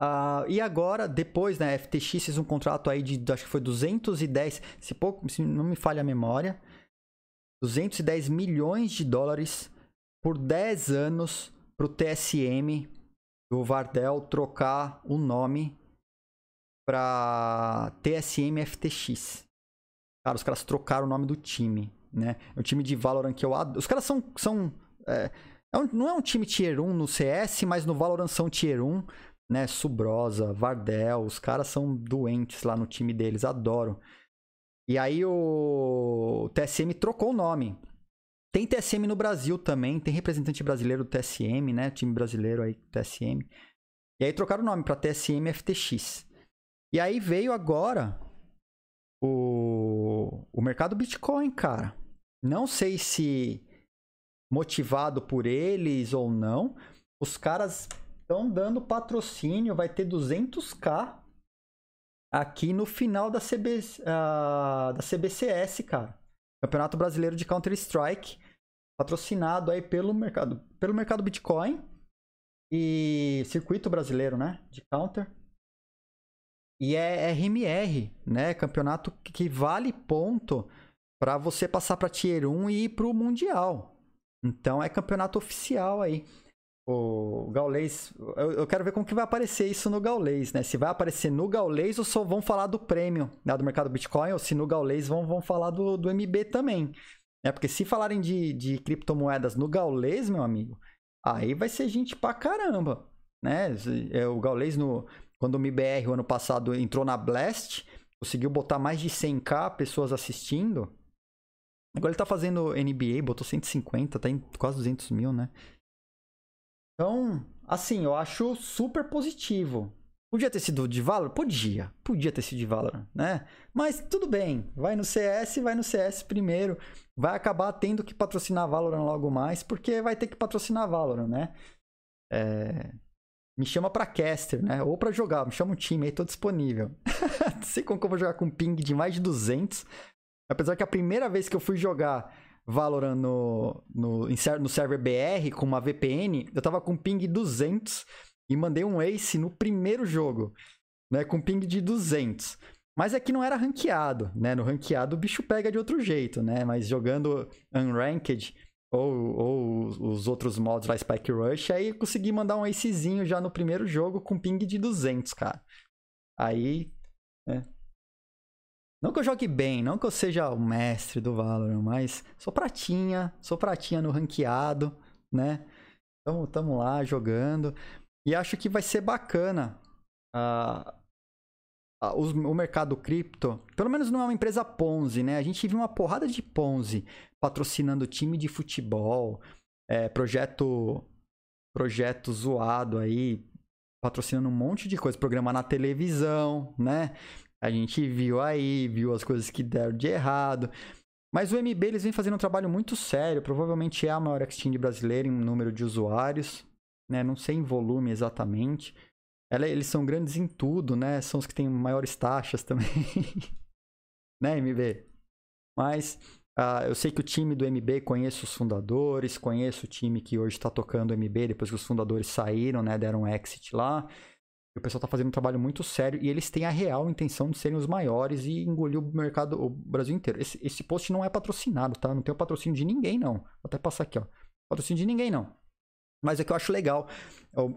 Uh, e agora, depois, né, FTX fez um contrato aí de, acho que foi 210, se, pouco, se não me falha a memória, 210 milhões de dólares por 10 anos para o TSM do Vardel trocar o nome para TSM FTX. Cara, os caras trocaram o nome do time, né? É um time de Valorant que eu adoro. Os caras são. são é, é um, não é um time tier 1 no CS, mas no Valorant são tier 1 né? Subrosa, Vardel, os caras são doentes lá no time deles, adoro. E aí o TSM trocou o nome. Tem TSM no Brasil também, tem representante brasileiro do TSM, né? Time brasileiro aí, TSM. E aí trocaram o nome para TSM FTX. E aí veio agora o, o mercado Bitcoin, cara. Não sei se motivado por eles ou não, os caras Estão dando patrocínio, vai ter 200k aqui no final da, CB, uh, da CBCS, cara. Campeonato Brasileiro de Counter-Strike, patrocinado aí pelo mercado, pelo mercado Bitcoin e circuito brasileiro, né, de Counter. E é RMR, né, campeonato que vale ponto para você passar para Tier 1 e ir pro Mundial. Então é campeonato oficial aí o Gaulês. Eu, eu, quero ver como que vai aparecer isso no Gaulês, né? Se vai aparecer no Gaulês ou só vão falar do prêmio né, do mercado Bitcoin, ou se no Gaulês vão, vão falar do, do MB também. É porque se falarem de, de criptomoedas no Gaulês, meu amigo, aí vai ser gente pra caramba. Né? É, o Gaulês, no, quando o MBR o ano passado entrou na Blast, conseguiu botar mais de 100k pessoas assistindo. Agora ele tá fazendo NBA, botou 150, tá em quase 200 mil, né? Então, assim, eu acho super positivo. Podia ter sido de Valor? Podia. Podia ter sido de Valor, né? Mas tudo bem. Vai no CS, vai no CS primeiro. Vai acabar tendo que patrocinar Valorant logo mais, porque vai ter que patrocinar Valorant, né? É... Me chama pra caster, né? Ou pra jogar. Me chama um time aí, tô disponível. (laughs) Não sei como que eu vou jogar com ping de mais de 200. Apesar que a primeira vez que eu fui jogar Valorant no, no, no server BR com uma VPN, eu tava com ping 200 e mandei um ace no primeiro jogo, né, com ping de 200. Mas aqui é não era ranqueado, né? No ranqueado o bicho pega de outro jeito, né? Mas jogando unranked ou, ou os outros mods lá, Spike Rush, aí consegui mandar um acezinho já no primeiro jogo com ping de 200, cara. Aí, né? Não que eu jogue bem, não que eu seja o mestre do Valorant, mas sou pratinha, sou pratinha no ranqueado, né? Então, tamo lá jogando. E acho que vai ser bacana uh, uh, o, mercado cripto. Pelo menos não é uma empresa Ponzi, né? A gente viu uma porrada de Ponzi patrocinando time de futebol, é, projeto, projeto zoado aí, patrocinando um monte de coisa, programa na televisão, né? A gente viu aí, viu as coisas que deram de errado. Mas o MB eles vem fazendo um trabalho muito sério. Provavelmente é a maior exchange brasileira em número de usuários. Né? Não sei em volume exatamente. Ela, eles são grandes em tudo, né? São os que têm maiores taxas também. (laughs) né, MB? Mas uh, eu sei que o time do MB, conheço os fundadores, conheço o time que hoje está tocando o MB, depois que os fundadores saíram, né? Deram um exit lá. O pessoal está fazendo um trabalho muito sério e eles têm a real intenção de serem os maiores e engolir o mercado, o Brasil inteiro. Esse, esse post não é patrocinado, tá? Não tem o patrocínio de ninguém, não. Vou até passar aqui, ó. Patrocínio de ninguém, não. Mas é que eu acho legal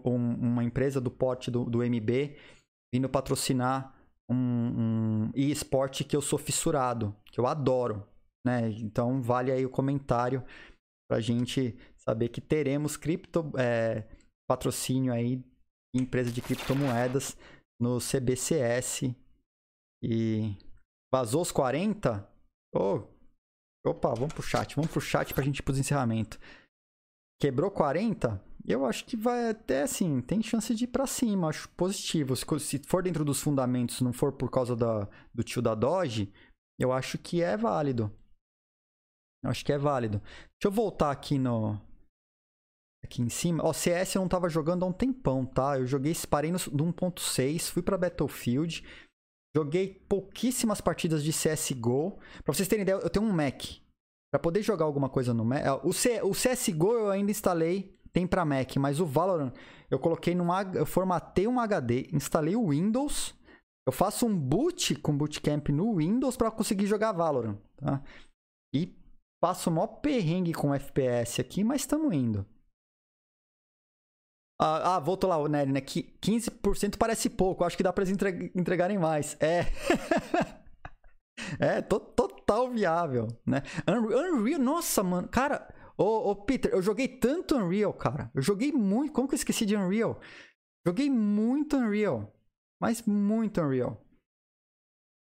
uma empresa do porte do, do MB vindo patrocinar um, um e-sport que eu sou fissurado, que eu adoro, né? Então vale aí o comentário pra gente saber que teremos cripto é, patrocínio aí empresa de criptomoedas no CBCS. E vazou os 40? Oh, opa, vamos pro chat. Vamos pro chat pra gente ir pros encerramento. Quebrou 40? Eu acho que vai até assim, tem chance de ir pra cima, acho positivo. Se, for dentro dos fundamentos, não for por causa da, do tio da Doge, eu acho que é válido. Eu acho que é válido. Deixa eu voltar aqui no, aqui em cima. Ó, CS eu não tava jogando há um tempão, tá? Eu joguei, parei no, no 1.6, fui pra Battlefield. Joguei pouquíssimas partidas de CSGO. Pra vocês terem ideia, eu tenho um Mac. Pra poder jogar alguma coisa no Mac... O, C, o CSGO eu ainda instalei, tem pra Mac. Mas o Valorant, eu coloquei num... Eu formatei um HD, instalei o Windows... Eu faço um boot com Bootcamp no Windows para conseguir jogar Valorant, tá? E passo o maior perrengue com FPS aqui, mas estamos indo. Ah, ah voltou lá, Nery, né? 15% parece pouco. Acho que dá pra eles entregarem mais. É. (laughs) é, total viável, né? Unreal, nossa, mano. Cara, ô, ô, Peter, eu joguei tanto Unreal, cara. Eu joguei muito. Como que eu esqueci de Unreal? Joguei muito Unreal. Mas muito Unreal.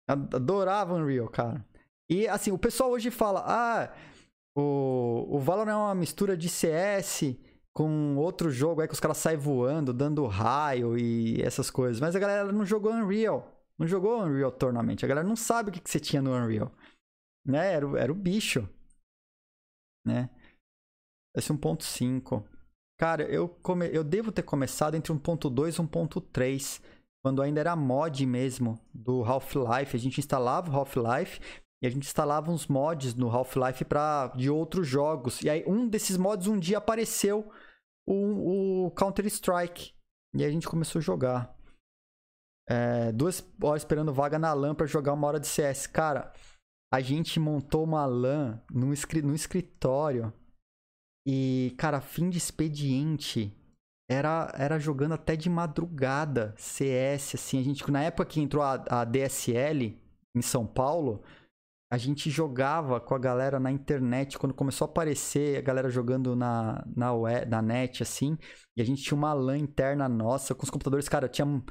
Adorava Unreal, cara. E assim, o pessoal hoje fala: ah, o, o Valorant é uma mistura de CS com outro jogo é que os caras saem voando, dando raio e essas coisas. Mas a galera não jogou Unreal. Não jogou Unreal Tournament. A galera não sabe o que, que você tinha no Unreal. Né? Era, era o bicho. Né? Esse 1.5. Cara, eu, come... eu devo ter começado entre 1.2 e 1.3. Quando ainda era mod mesmo do Half-Life. A gente instalava o Half-Life e a gente instalava uns mods no Half-Life de outros jogos. E aí um desses mods um dia apareceu o, o Counter-Strike. E aí a gente começou a jogar. É, duas horas esperando vaga na LAN pra jogar uma hora de CS. Cara, a gente montou uma LAN no, no escritório. E, cara, fim de expediente. Era, era jogando até de madrugada CS, assim. A gente, na época que entrou a, a DSL em São Paulo, a gente jogava com a galera na internet, quando começou a aparecer a galera jogando na, na, web, na net, assim, e a gente tinha uma LAN interna nossa, com os computadores, cara, tinha um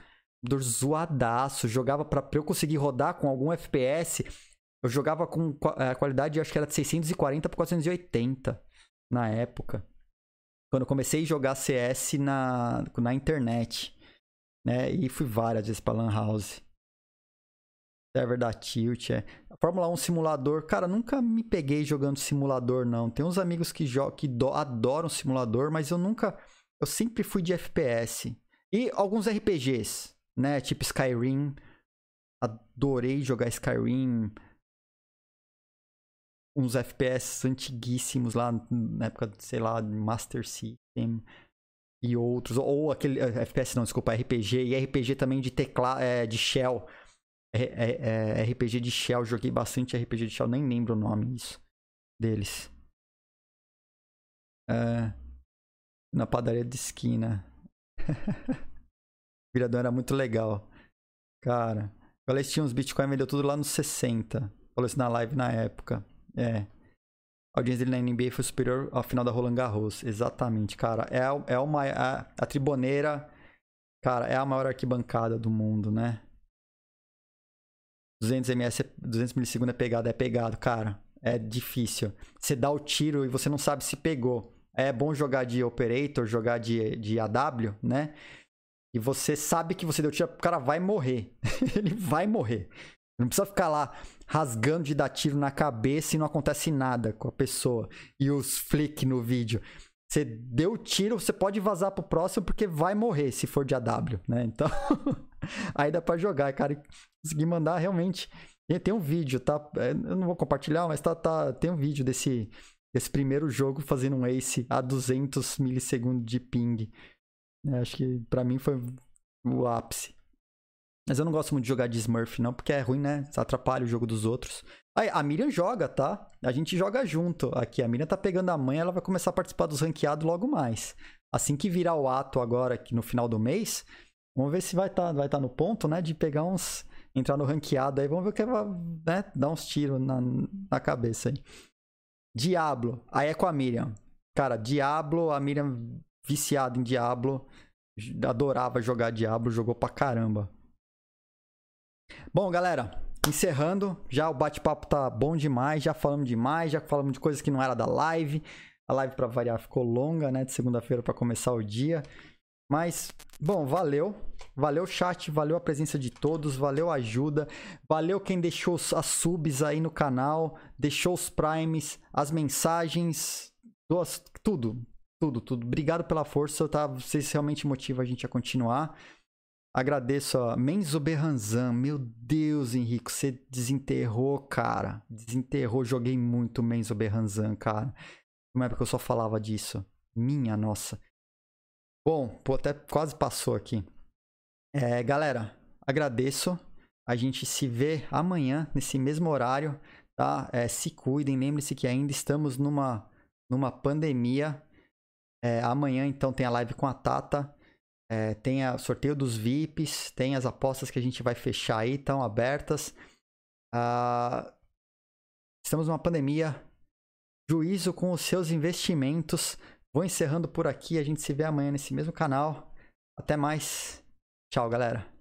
computador zoadaço, jogava pra, pra eu conseguir rodar com algum FPS, eu jogava com a é, qualidade, acho que era de 640 por 480 na época. Quando eu comecei a jogar CS na, na internet, né, e fui várias vezes pra Lan House server da Tilt. É. Fórmula 1 simulador, cara, nunca me peguei jogando simulador, não. Tem uns amigos que, que adoram simulador, mas eu nunca. Eu sempre fui de FPS. E alguns RPGs, né? Tipo Skyrim. Adorei jogar Skyrim. Uns FPS antiguíssimos lá na época, sei lá, Master System e outros. Ou aquele. FPS não, desculpa, RPG. E RPG também de teclado, é, de Shell é, é, é, RPG de Shell, joguei bastante RPG de Shell, nem lembro o nome isso, deles. É, na padaria de esquina. (laughs) Viradão era muito legal. Cara, o tinha uns Bitcoin vendeu tudo lá nos 60. Falou isso na live na época. É. A audiência dele na NBA foi superior ao final da Roland Garros. Exatamente, cara. É, é uma. A, a triboneira, cara, é a maior arquibancada do mundo, né? 200 ms, 200 milissegundos é pegado, é pegado, cara. É difícil. Você dá o tiro e você não sabe se pegou. É bom jogar de operator, jogar de, de AW, né? E você sabe que você deu tiro, o cara vai morrer. (laughs) Ele vai morrer. Não precisa ficar lá rasgando de dar tiro na cabeça e não acontece nada com a pessoa. E os flick no vídeo. Você deu tiro, você pode vazar pro próximo porque vai morrer se for de AW, né? Então, (laughs) aí dá pra jogar, cara. Consegui mandar realmente. Tem um vídeo, tá? É, eu não vou compartilhar, mas tá, tá, tem um vídeo desse, desse primeiro jogo fazendo um ace a 200 milissegundos de ping. É, acho que para mim foi o ápice. Mas eu não gosto muito de jogar de Smurf, não, porque é ruim, né? Atrapalha o jogo dos outros. Aí, a Miriam joga, tá? A gente joga junto aqui. A Miriam tá pegando a mãe, ela vai começar a participar dos ranqueados logo mais. Assim que virar o ato agora, aqui no final do mês, vamos ver se vai estar tá, vai tá no ponto, né? De pegar uns. Entrar no ranqueado aí. Vamos ver o que vai né, dar uns tiros na, na cabeça aí. Diablo. Aí é com a Miriam. Cara, Diablo, a Miriam viciada em Diablo. Adorava jogar Diablo, jogou pra caramba. Bom, galera, encerrando, já o bate-papo tá bom demais, já falamos demais, já falamos de coisas que não era da live. A live para variar ficou longa, né, de segunda-feira para começar o dia. Mas, bom, valeu. Valeu chat, valeu a presença de todos, valeu a ajuda, valeu quem deixou as subs aí no canal, deixou os primes, as mensagens, duas, tudo, tudo, tudo. Obrigado pela força, tá? Vocês realmente motivam a gente a continuar. Agradeço a Menzo Berranzan. Meu Deus, Henrico, você desenterrou, cara. Desenterrou. Joguei muito Menzo Berranzan, cara. Uma época eu só falava disso. Minha nossa. Bom, pô, até quase passou aqui. É, galera, agradeço. A gente se vê amanhã, nesse mesmo horário, tá? É, se cuidem. Lembre-se que ainda estamos numa, numa pandemia. É, amanhã, então, tem a live com a Tata. É, tem o sorteio dos VIPs, tem as apostas que a gente vai fechar aí, estão abertas. Uh, estamos numa pandemia. Juízo com os seus investimentos. Vou encerrando por aqui. A gente se vê amanhã nesse mesmo canal. Até mais. Tchau, galera.